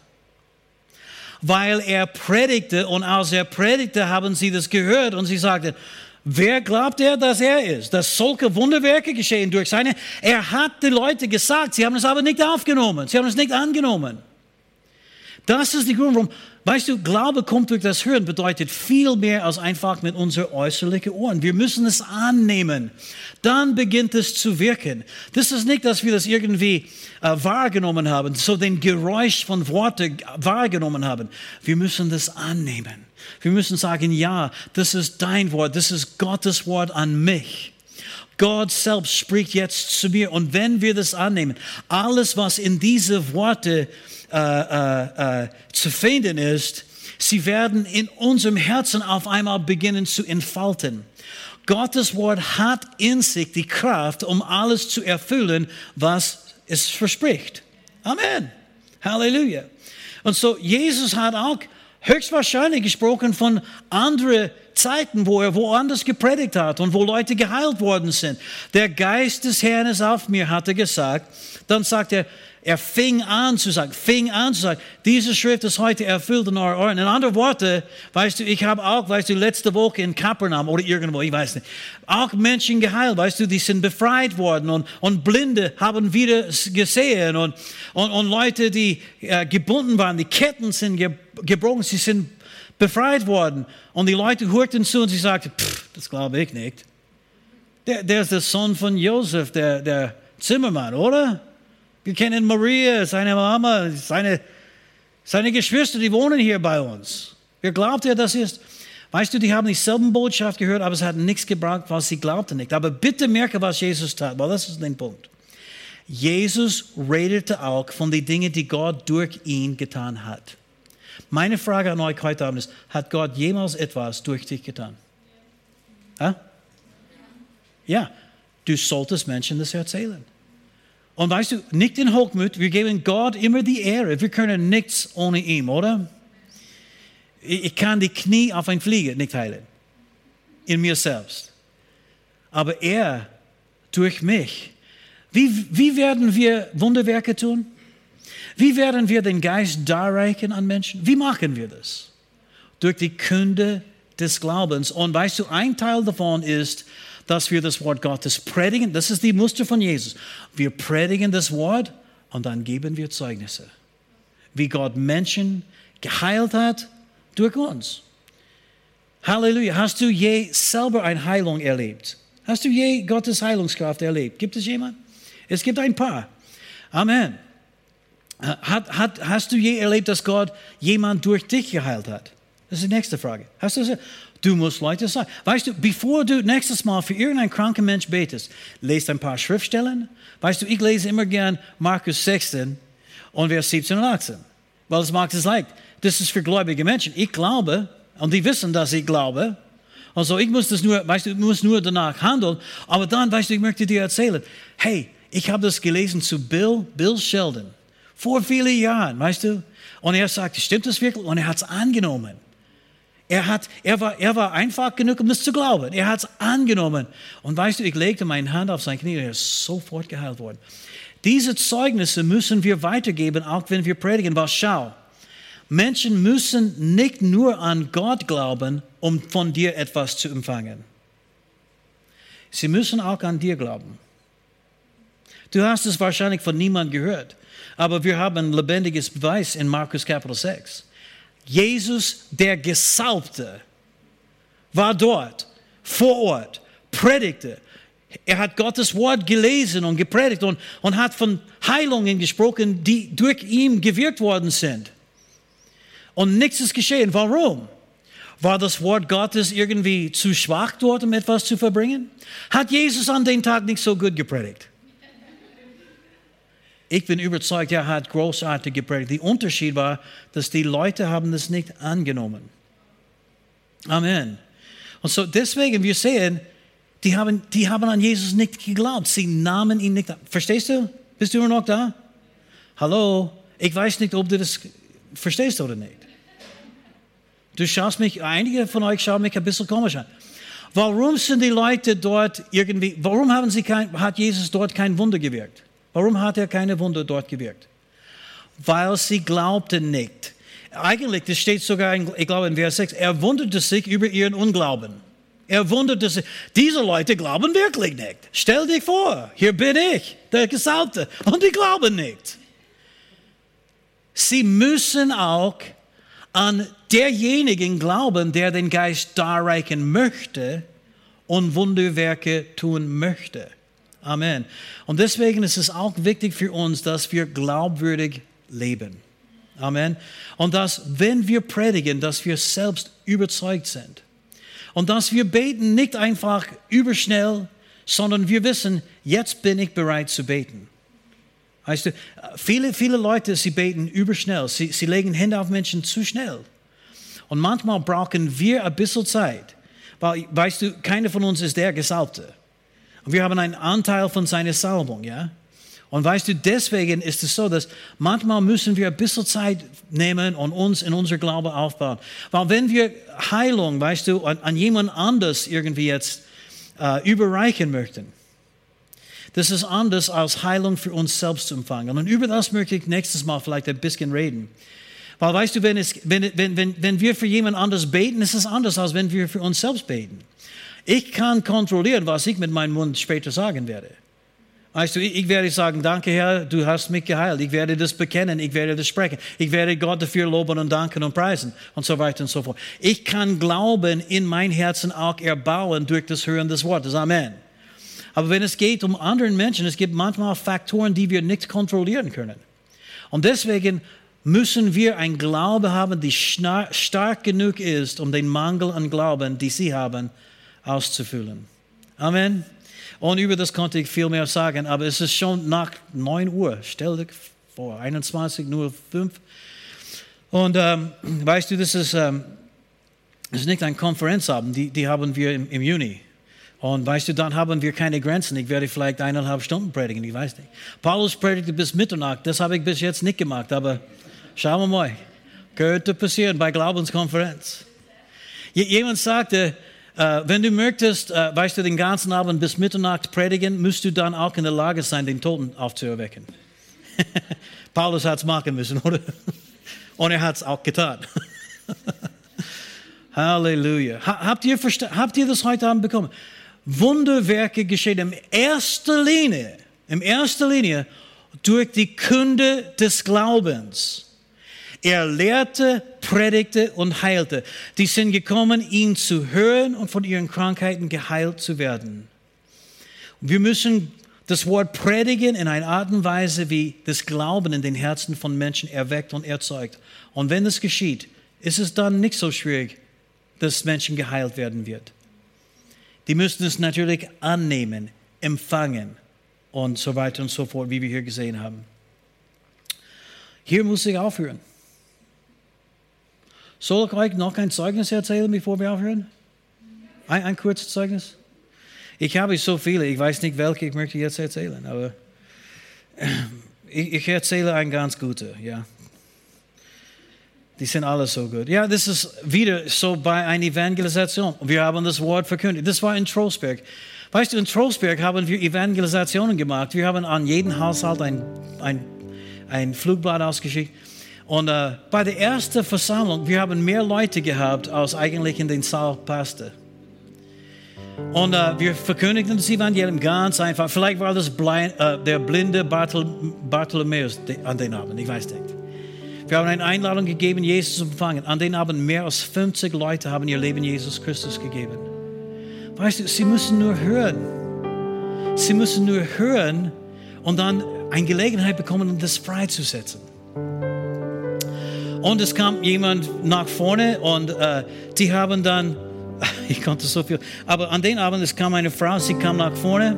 Weil er predigte und als er predigte, haben sie das gehört und sie sagten, wer glaubt er, dass er ist? Dass solche Wunderwerke geschehen durch seine. Er hat die Leute gesagt, sie haben es aber nicht aufgenommen, sie haben es nicht angenommen. Das ist die Grund, warum Weißt du, Glaube kommt durch das Hören, bedeutet viel mehr als einfach mit unseren äußerlichen Ohren. Wir müssen es annehmen. Dann beginnt es zu wirken. Das ist nicht, dass wir das irgendwie äh, wahrgenommen haben, so den Geräusch von Worten wahrgenommen haben. Wir müssen das annehmen. Wir müssen sagen, ja, das ist dein Wort, das ist Gottes Wort an mich. Gott selbst spricht jetzt zu mir. Und wenn wir das annehmen, alles, was in diese Worte äh, äh, äh, zu finden ist, sie werden in unserem Herzen auf einmal beginnen zu entfalten. Gottes Wort hat in sich die Kraft, um alles zu erfüllen, was es verspricht. Amen. Halleluja. Und so, Jesus hat auch höchstwahrscheinlich gesprochen von anderen Zeiten, wo er woanders gepredigt hat und wo Leute geheilt worden sind. Der Geist des Herrn ist auf mir, hat er gesagt. Dann sagt er, er fing an zu sagen, fing an zu sagen, diese Schrift ist heute erfüllt in euren Ohren. In anderen Worten, weißt du, ich habe auch, weißt du, letzte Woche in Kapernaum oder irgendwo, ich weiß nicht, auch Menschen geheilt, weißt du, die sind befreit worden und, und Blinde haben wieder gesehen und, und, und Leute, die äh, gebunden waren, die Ketten sind ge gebrochen, sie sind befreit worden. Und die Leute hörten zu und sie sagten, das glaube ich nicht. Der, der ist der Sohn von Josef, der, der Zimmermann, oder? Wir kennen Maria, seine Mama, seine, seine Geschwister, die wohnen hier bei uns. Wer glaubt er, das ist? Weißt du, die haben dieselben Botschaft gehört, aber es hat nichts gebracht, was sie glaubten nicht. Aber bitte merke, was Jesus tat, weil das ist der Punkt. Jesus redete auch von den Dingen, die Gott durch ihn getan hat. Meine Frage an euch heute Abend ist, hat Gott jemals etwas durch dich getan? Ja? Ja, du solltest Menschen das erzählen. Und weißt du, nicht in Hochmut, wir geben Gott immer die Ehre. Wir können nichts ohne ihn, oder? Ich kann die Knie auf ein Flieger nicht heilen. In mir selbst. Aber er durch mich. Wie, wie werden wir Wunderwerke tun? Wie werden wir den Geist darreichen an Menschen? Wie machen wir das? Durch die Kunde des Glaubens. Und weißt du, ein Teil davon ist, dass wir das Wort Gottes predigen. Das ist die Muster von Jesus. Wir predigen das Wort und dann geben wir Zeugnisse. Wie Gott Menschen geheilt hat durch uns. Halleluja. Hast du je selber eine Heilung erlebt? Hast du je Gottes Heilungskraft erlebt? Gibt es jemand? Es gibt ein paar. Amen. Hat, hat, hast du je erlebt, dass Gott jemand durch dich geheilt hat? Das ist die nächste Frage. Hast du das? Du musst Leute sagen. Weißt du, bevor du nächstes Mal für irgendeinen kranken Mensch betest, lest ein paar Schriftstellen. Weißt du, ich lese immer gern Markus 16 und Vers 17 und 18. Weil es macht es leicht. Das ist für gläubige Menschen. Ich glaube, und die wissen, dass ich glaube. Also ich muss das nur, weißt du, ich muss nur danach handeln. Aber dann, weißt du, ich möchte dir erzählen, hey, ich habe das gelesen zu Bill, Bill Sheldon. Vor vielen Jahren, weißt du. Und er sagte, stimmt das wirklich? Und er hat es angenommen. Er, hat, er, war, er war einfach genug, um das zu glauben. Er hat es angenommen. Und weißt du, ich legte meine Hand auf sein Knie und er ist sofort geheilt worden. Diese Zeugnisse müssen wir weitergeben, auch wenn wir predigen. Weil schau, Menschen müssen nicht nur an Gott glauben, um von dir etwas zu empfangen. Sie müssen auch an dir glauben. Du hast es wahrscheinlich von niemandem gehört, aber wir haben ein lebendiges Beweis in Markus Kapitel 6. Jesus, der Gesalbte, war dort, vor Ort, predigte. Er hat Gottes Wort gelesen und gepredigt und, und hat von Heilungen gesprochen, die durch ihn gewirkt worden sind. Und nichts ist geschehen. Warum? War das Wort Gottes irgendwie zu schwach dort, um etwas zu verbringen? Hat Jesus an dem Tag nicht so gut gepredigt? Ich bin überzeugt, er hat großartig gepredigt. Der Unterschied war, dass die Leute haben das nicht angenommen. Amen. Und so deswegen, wir sehen, die haben, die haben an Jesus nicht geglaubt. Sie nahmen ihn nicht an. Verstehst du? Bist du immer noch da? Hallo? Ich weiß nicht, ob du das verstehst oder nicht. Du schaust mich, einige von euch schauen mich ein bisschen komisch an. Warum sind die Leute dort irgendwie, warum haben sie kein, hat Jesus dort kein Wunder gewirkt? Warum hat er keine Wunder dort gewirkt? Weil sie glaubten nicht. Eigentlich, das steht sogar, in, ich glaube in Vers 6, er wunderte sich über ihren Unglauben. Er wunderte sich, diese Leute glauben wirklich nicht. Stell dich vor, hier bin ich, der Gesalbte, und die glauben nicht. Sie müssen auch an derjenigen glauben, der den Geist darreichen möchte und Wunderwerke tun möchte. Amen. Und deswegen ist es auch wichtig für uns, dass wir glaubwürdig leben. Amen. Und dass, wenn wir predigen, dass wir selbst überzeugt sind. Und dass wir beten nicht einfach überschnell, sondern wir wissen, jetzt bin ich bereit zu beten. Weißt du, viele, viele Leute, sie beten überschnell. Sie, sie legen Hände auf Menschen zu schnell. Und manchmal brauchen wir ein bisschen Zeit. Weil, weißt du, keiner von uns ist der Gesalbte. Und wir haben einen Anteil von seiner Salbung, ja? Und weißt du, deswegen ist es so, dass manchmal müssen wir ein bisschen Zeit nehmen und uns in unser Glaube aufbauen. Weil wenn wir Heilung, weißt du, an, an jemand anders irgendwie jetzt äh, überreichen möchten, das ist anders als Heilung für uns selbst zu empfangen. Und über das möchte ich nächstes Mal vielleicht ein bisschen reden. Weil weißt du, wenn, es, wenn, wenn, wenn, wenn wir für jemand anders beten, ist es anders, als wenn wir für uns selbst beten. Ich kann kontrollieren, was ich mit meinem Mund später sagen werde. Weißt du, ich werde sagen, danke Herr, du hast mich geheilt. Ich werde das bekennen, ich werde das sprechen. Ich werde Gott dafür loben und danken und preisen und so weiter und so fort. Ich kann Glauben in mein Herzen auch erbauen durch das Hören des Wortes. Amen. Aber wenn es geht um anderen Menschen, es gibt manchmal Faktoren, die wir nicht kontrollieren können. Und deswegen müssen wir ein Glaube haben, die stark genug ist, um den Mangel an Glauben, die sie haben, auszufüllen. Amen. Und über das konnte ich viel mehr sagen, aber es ist schon nach 9 Uhr. Stell dich vor, 21 nur 5. Und ähm, weißt du, das ist, ähm, das ist nicht ein Konferenzabend, die, die haben wir im, im, Juni. Und weißt du, dann haben wir keine Grenzen. Ich werde vielleicht eineinhalb Stunden predigen, ich weiß nicht. Paulus predigte bis Mitternacht, das habe ich bis jetzt nicht gemacht, aber schauen wir mal. Könnte passieren bei Glaubenskonferenz. Jemand sagte, äh, wenn du möchtest, äh, weißt du, den ganzen Abend bis Mitternacht predigen, musst du dann auch in der Lage sein, den Toten aufzuerwecken. Paulus hat es machen müssen, oder? Und er hat es auch getan. Halleluja. Habt ihr, habt ihr das heute Abend bekommen? Wunderwerke geschehen in erster Linie, in erster Linie durch die Kunde des Glaubens. Er lehrte, predigte und heilte. Die sind gekommen, ihn zu hören und von ihren Krankheiten geheilt zu werden. Wir müssen das Wort predigen in einer Art und Weise, wie das Glauben in den Herzen von Menschen erweckt und erzeugt. Und wenn das geschieht, ist es dann nicht so schwierig, dass Menschen geheilt werden wird. Die müssen es natürlich annehmen, empfangen und so weiter und so fort, wie wir hier gesehen haben. Hier muss ich aufhören. Soll ich euch noch ein Zeugnis erzählen, bevor wir aufhören? Ein, ein kurzes Zeugnis? Ich habe so viele, ich weiß nicht, welche ich möchte jetzt erzählen, aber ich, ich erzähle ein ganz gute, ja. Die sind alle so gut. Ja, das ist wieder so bei einer Evangelisation. Wir haben das Wort verkündet. Das war in Trostberg. Weißt du, in Trostberg haben wir Evangelisationen gemacht. Wir haben an jeden Haushalt ein, ein, ein Flugblatt ausgeschickt. Und äh, bei der ersten Versammlung, wir haben mehr Leute gehabt, als eigentlich in den Saal passte. Und äh, wir verkündigten das Evangelium ganz einfach. Vielleicht war das blind, äh, der blinde Barthol Bartholomäus an den Abend, ich weiß nicht. Wir haben eine Einladung gegeben, Jesus zu empfangen. An den Abend mehr als 50 Leute haben ihr Leben Jesus Christus gegeben. Weißt du, sie müssen nur hören. Sie müssen nur hören und dann eine Gelegenheit bekommen, das freizusetzen. Und es kam jemand nach vorne und äh, die haben dann, ich konnte so viel, aber an den Abend es kam eine Frau, sie kam nach vorne,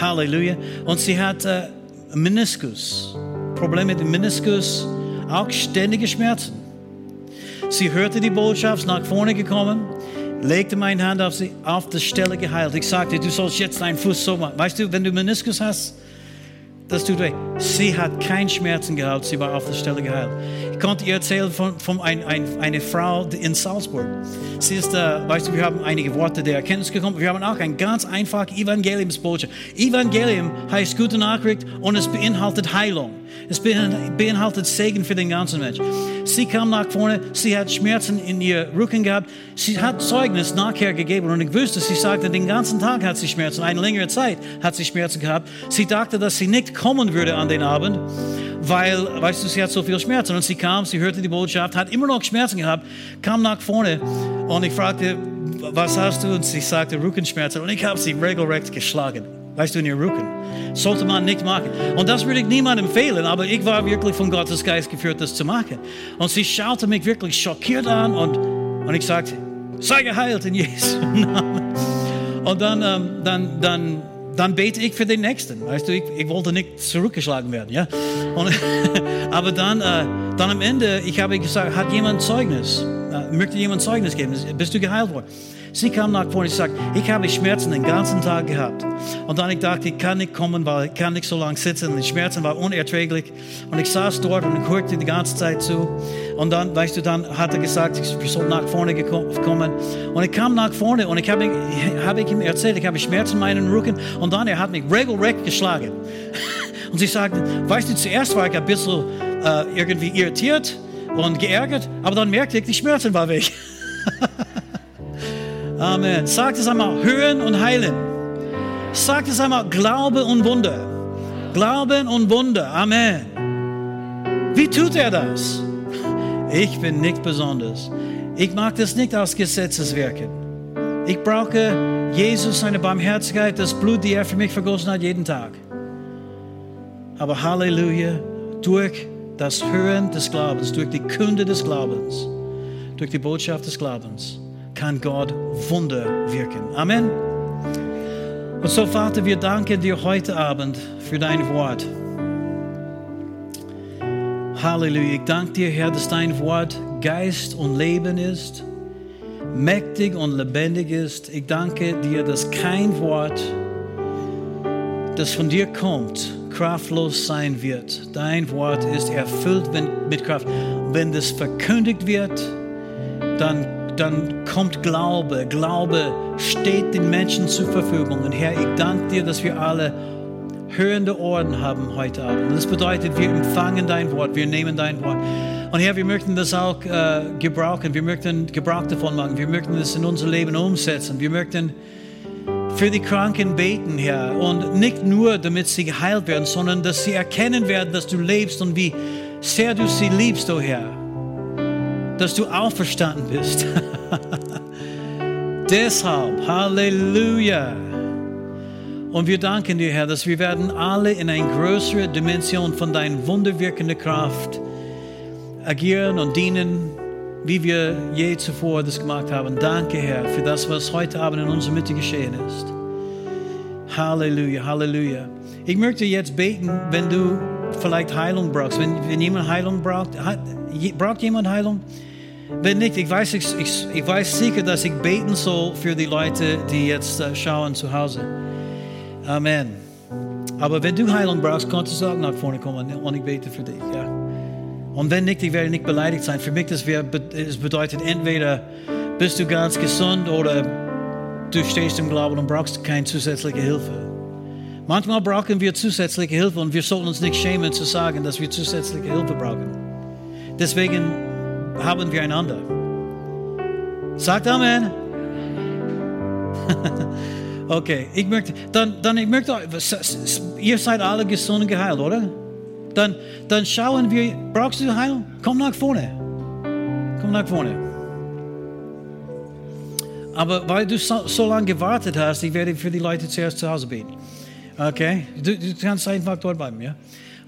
Halleluja, und sie hatte äh, Meniskus, Probleme mit dem Meniskus, auch ständige Schmerzen. Sie hörte die Botschaft, nach vorne gekommen, legte meine Hand auf sie, auf der Stelle geheilt. Ich sagte, du sollst jetzt deinen Fuß so machen. Weißt du, wenn du Meniskus hast, das tut weh. Sie hat keinen Schmerzen gehabt, sie war auf der Stelle geheilt. Ich konnte ihr erzählen von, von ein, ein, einer Frau in Salzburg. Sie ist, äh, weißt du, wir haben einige Worte der Erkenntnis gekommen. Wir haben auch ein ganz einfach Evangeliumsbotschaft. Evangelium heißt gute Nachricht und es beinhaltet Heilung. Es beinhaltet Segen für den ganzen Mensch. Sie kam nach vorne, sie hat Schmerzen in ihr Rücken gehabt. Sie hat Zeugnis nachher gegeben und ich wusste, sie sagte, den ganzen Tag hat sie Schmerzen. Eine längere Zeit hat sie Schmerzen gehabt. Sie dachte, dass sie nicht kommen würde an den Abend, weil, weißt du, sie hat so viel Schmerzen. Und sie kam, sie hörte die Botschaft, hat immer noch Schmerzen gehabt, kam nach vorne und ich fragte, was hast du? Und sie sagte, Rückenschmerzen. Und ich habe sie regelrecht geschlagen weißt du, in ihr Rücken. Sollte man nicht machen. Und das würde ich niemandem empfehlen, aber ich war wirklich von Gottes Geist geführt, das zu machen. Und sie schaute mich wirklich schockiert an und, und ich sagte, sei geheilt in Jesu Namen. Und dann, ähm, dann, dann, dann bete ich für den Nächsten. Weißt du, ich, ich wollte nicht zurückgeschlagen werden. Ja? Und, aber dann, äh, dann am Ende, ich habe gesagt, hat jemand Zeugnis? Äh, möchte jemand Zeugnis geben? Bist du geheilt worden? Sie kam nach vorne und sagte, ich habe Schmerzen den ganzen Tag gehabt. Und dann ich dachte, ich kann nicht kommen, weil ich kann nicht so lange sitzen. Die Schmerzen waren unerträglich. Und ich saß dort und hörte die ganze Zeit zu. Und dann, weißt du, dann hat er gesagt, ich soll nach vorne kommen. Und ich kam nach vorne und ich habe, habe ich ihm erzählt, ich habe Schmerzen in meinem Rücken. Und dann, er hat mich regelrecht geschlagen. Und sie sagte, weißt du, zuerst war ich ein bisschen äh, irgendwie irritiert und geärgert, aber dann merkte ich, die Schmerzen waren weg. Amen. Sagt es einmal, hören und heilen. Sagt es einmal, Glaube und Wunder. Glauben und Wunder. Amen. Wie tut er das? Ich bin nicht besonders. Ich mag das nicht aus Gesetzeswerken. Ich brauche Jesus, seine Barmherzigkeit, das Blut, die er für mich vergossen hat, jeden Tag. Aber Halleluja, durch das Hören des Glaubens, durch die Kunde des Glaubens, durch die Botschaft des Glaubens, kann Gott Wunder wirken. Amen. Und so, Vater, wir danken dir heute Abend für dein Wort. Halleluja. Ich danke dir, Herr, dass dein Wort Geist und Leben ist, mächtig und lebendig ist. Ich danke dir, dass kein Wort, das von dir kommt, kraftlos sein wird. Dein Wort ist erfüllt mit Kraft. Wenn das verkündigt wird, dann dann kommt Glaube. Glaube steht den Menschen zur Verfügung. Und Herr, ich danke dir, dass wir alle hörende Ohren haben heute Abend. Das bedeutet, wir empfangen dein Wort, wir nehmen dein Wort. Und Herr, wir möchten das auch äh, gebrauchen, wir möchten Gebrauch davon machen, wir möchten das in unser Leben umsetzen, wir möchten für die Kranken beten, Herr. Und nicht nur, damit sie geheilt werden, sondern dass sie erkennen werden, dass du lebst und wie sehr du sie liebst, oh Herr dass du auferstanden bist. Deshalb, Halleluja. Und wir danken dir, Herr, dass wir werden alle in eine größere Dimension von deiner wunderwirkenden Kraft agieren und dienen, wie wir je zuvor das gemacht haben. Danke, Herr, für das, was heute Abend in unserer Mitte geschehen ist. Halleluja, Halleluja. Ich möchte jetzt beten, wenn du vielleicht Heilung brauchst. Wenn, wenn jemand Heilung braucht, braucht jemand Heilung? Wenn nicht, ich weiß, ich, ich, ich weiß sicher, dass ich beten soll für die Leute, die jetzt uh, schauen zu Hause. Amen. Aber wenn du Heilung brauchst, kannst du auch nach vorne kommen und ich bete für dich. Ja? Und wenn nicht, ich werde nicht beleidigt sein. Für mich das, wär, das bedeutet entweder bist du ganz gesund oder du stehst im Glauben und brauchst keine zusätzliche Hilfe. Manchmal brauchen wir zusätzliche Hilfe und wir sollten uns nicht schämen zu sagen, dass wir zusätzliche Hilfe brauchen. Deswegen haben wir einander. Sagt Amen. okay, ich möchte, dann, dann ich möchte, ihr seid alle gesund und geheilt, oder? Dann, dann schauen wir, brauchst du Heilung? Komm nach vorne. Komm nach vorne. Aber weil du so, so lange gewartet hast, ich werde für die Leute zuerst zu Hause beten. Okay? Du, du kannst einfach dort bleiben, ja?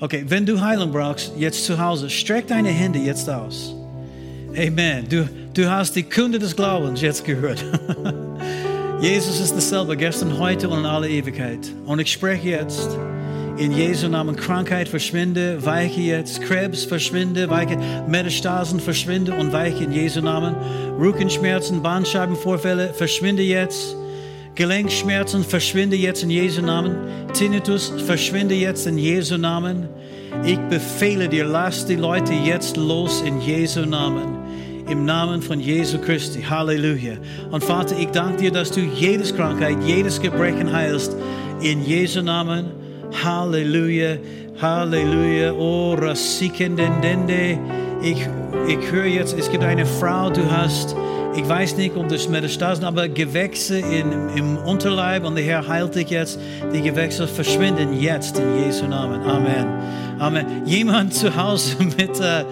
Okay, wenn du Heilung brauchst, jetzt zu Hause, streck deine Hände jetzt aus. Amen. Du, du hast die Kunde des Glaubens jetzt gehört. Jesus ist dasselbe, gestern, heute und in aller Ewigkeit. Und ich spreche jetzt in Jesu Namen, Krankheit verschwinde, weiche jetzt, Krebs verschwinde, weiche, Metastasen verschwinde und weiche in Jesu Namen. Rückenschmerzen, Bandscheibenvorfälle verschwinde jetzt. Gelenkschmerzen verschwinde jetzt in Jesu Namen. Tinnitus verschwinde jetzt in Jesu Namen. Ich befehle dir, lass die Leute jetzt los in Jesu Namen. Im Namen von Jesu Christi. Halleluja. Und Vater, ich danke dir, dass du jedes Krankheit, jedes Gebrechen heilst. In Jesu Namen. Halleluja. Halleluja. Oh, Rasikendendende. Ich, ich höre jetzt, es gibt eine Frau, du hast ich weiß nicht, ob das Metastasen, aber Gewächse in, im Unterleib und der Herr heilt dich jetzt. Die Gewächse verschwinden jetzt in Jesu Namen. Amen. Amen. Jemand zu Hause mit äh,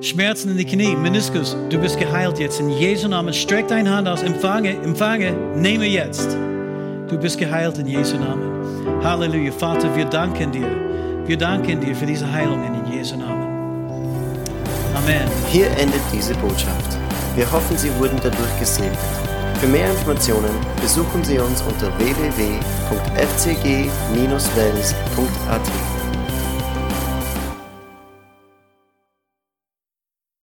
Schmerzen in die Knie, Meniskus, du bist geheilt jetzt in Jesu Namen. Streck deine Hand aus, empfange, empfange, nehme jetzt. Du bist geheilt in Jesu Namen. Halleluja. Vater, wir danken dir. Wir danken dir für diese Heilungen in Jesu Namen. Amen. Hier endet diese Botschaft. Wir hoffen, Sie wurden dadurch gesegnet. Für mehr Informationen besuchen Sie uns unter www.fcg-wells.at.